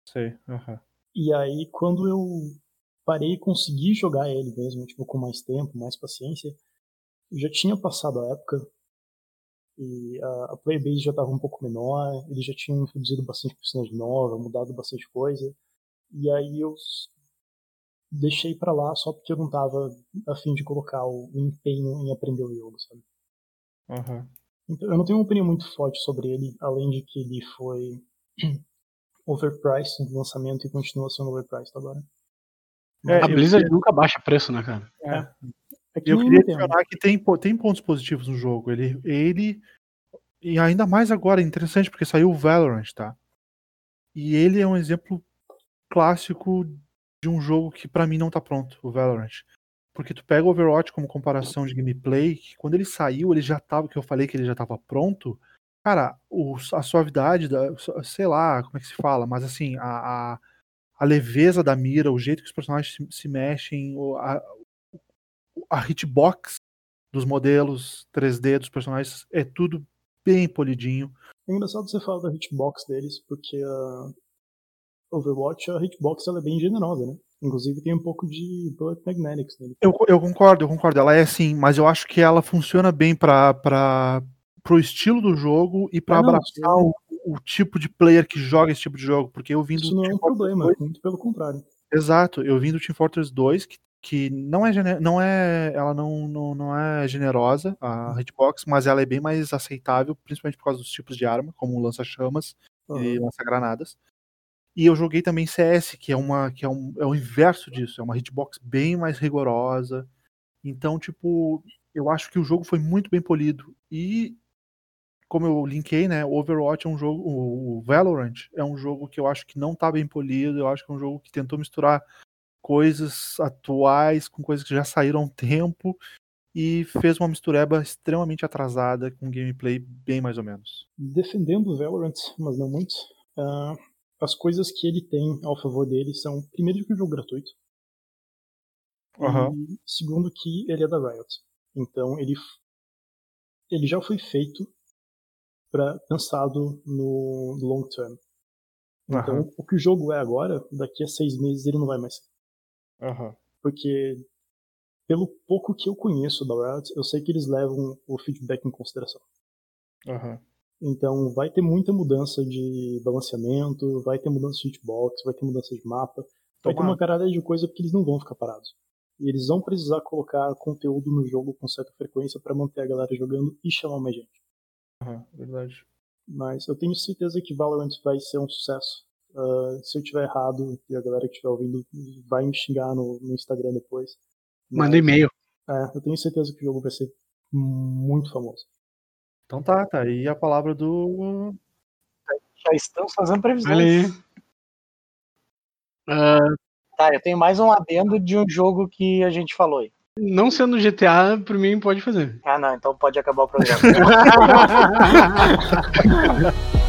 Sei. aham. E aí quando eu parei e consegui jogar ele mesmo, tipo, com mais tempo, mais paciência, já tinha passado a época e a, a playbase já estava um pouco menor, eles já tinham introduzido bastante personagem nova, mudado bastante coisa. E aí eu deixei pra lá só porque eu não tava a fim de colocar o, o empenho em aprender o jogo, sabe? Então, eu não tenho uma opinião muito forte sobre ele, além de que ele foi overpriced no lançamento e continua sendo overpriced agora. É, a Blizzard queria- nunca baixa preço, né, cara? É que Eu queria adicionar que tem, tem pontos positivos no jogo. Ele, ele. E ainda mais agora, é interessante, porque saiu o Valorant, tá? E ele é um exemplo clássico de um jogo que pra mim não tá pronto, o Valorant. Porque tu pega o Overwatch como comparação de gameplay, que quando ele saiu, ele já tava, que eu falei que ele já tava pronto. Cara, o- a suavidade, da, sei lá, como é que se fala, mas assim, a, a, a leveza da mira, o jeito que os personagens se, se mexem, a, a hitbox dos modelos 3D dos personagens é tudo bem polidinho. É engraçado você falar da hitbox deles, porque a Overwatch, a hitbox ela é bem generosa, né? Inclusive tem um pouco de Bullet Magnetics nele. Eu, eu concordo, eu concordo. Ela é assim, mas eu acho que ela funciona bem para para pro estilo do jogo e para Ah, abraçar o, o tipo de player que joga esse tipo de jogo, porque eu vim do Isso não é um problema, 2 muito pelo contrário. Exato, eu vim do Team Fortress 2, que, que não é não é ela não, não, não é generosa a hitbox, mas ela é bem mais aceitável, principalmente por causa dos tipos de arma, como lança-chamas e Aham. lança-granadas. E eu joguei também CS, que é uma que é, um, é o inverso disso, é uma hitbox bem mais rigorosa. Então, tipo, eu acho que o jogo foi muito bem polido e como eu linkei, né, o Overwatch é um jogo, o Valorant é um jogo que eu acho que não tá bem polido, eu acho que é um jogo que tentou misturar coisas atuais com coisas que já saíram há um tempo e fez uma mistureba extremamente atrasada com gameplay bem mais ou menos. Defendendo o Valorant, mas não muito, ah, as coisas que ele tem ao favor dele são, primeiro, que o jogo é gratuito, Aham. e segundo, que ele é da Riot. Então, ele, ele já foi feito pra, pensado no long term. Então, Aham. o que o jogo é agora, daqui a seis meses ele não vai mais ser. Aham. Porque, pelo pouco que eu conheço da Riot, eu sei que eles levam o feedback em consideração. Aham. Então vai ter muita mudança de balanceamento, vai ter mudança de hitbox, vai ter mudança de mapa, vai ter uma caralho de coisa porque eles não vão ficar parados. E eles vão precisar colocar conteúdo no jogo com certa frequência para manter a galera jogando e chamar mais gente. Aham. Verdade. Mas eu tenho certeza que Valorant vai ser um sucesso. Uh, se eu tiver errado e a galera que estiver ouvindo vai me xingar no, no Instagram depois. Manda e-mail. É, eu tenho certeza que o jogo vai ser muito famoso. Então tá, tá aí a palavra do. Já estamos fazendo previsões. Aí. Uh, Tá, eu tenho mais um adendo de um jogo que a gente falou aí. Não sendo GTA, por mim pode fazer. Ah, não, então pode acabar o programa.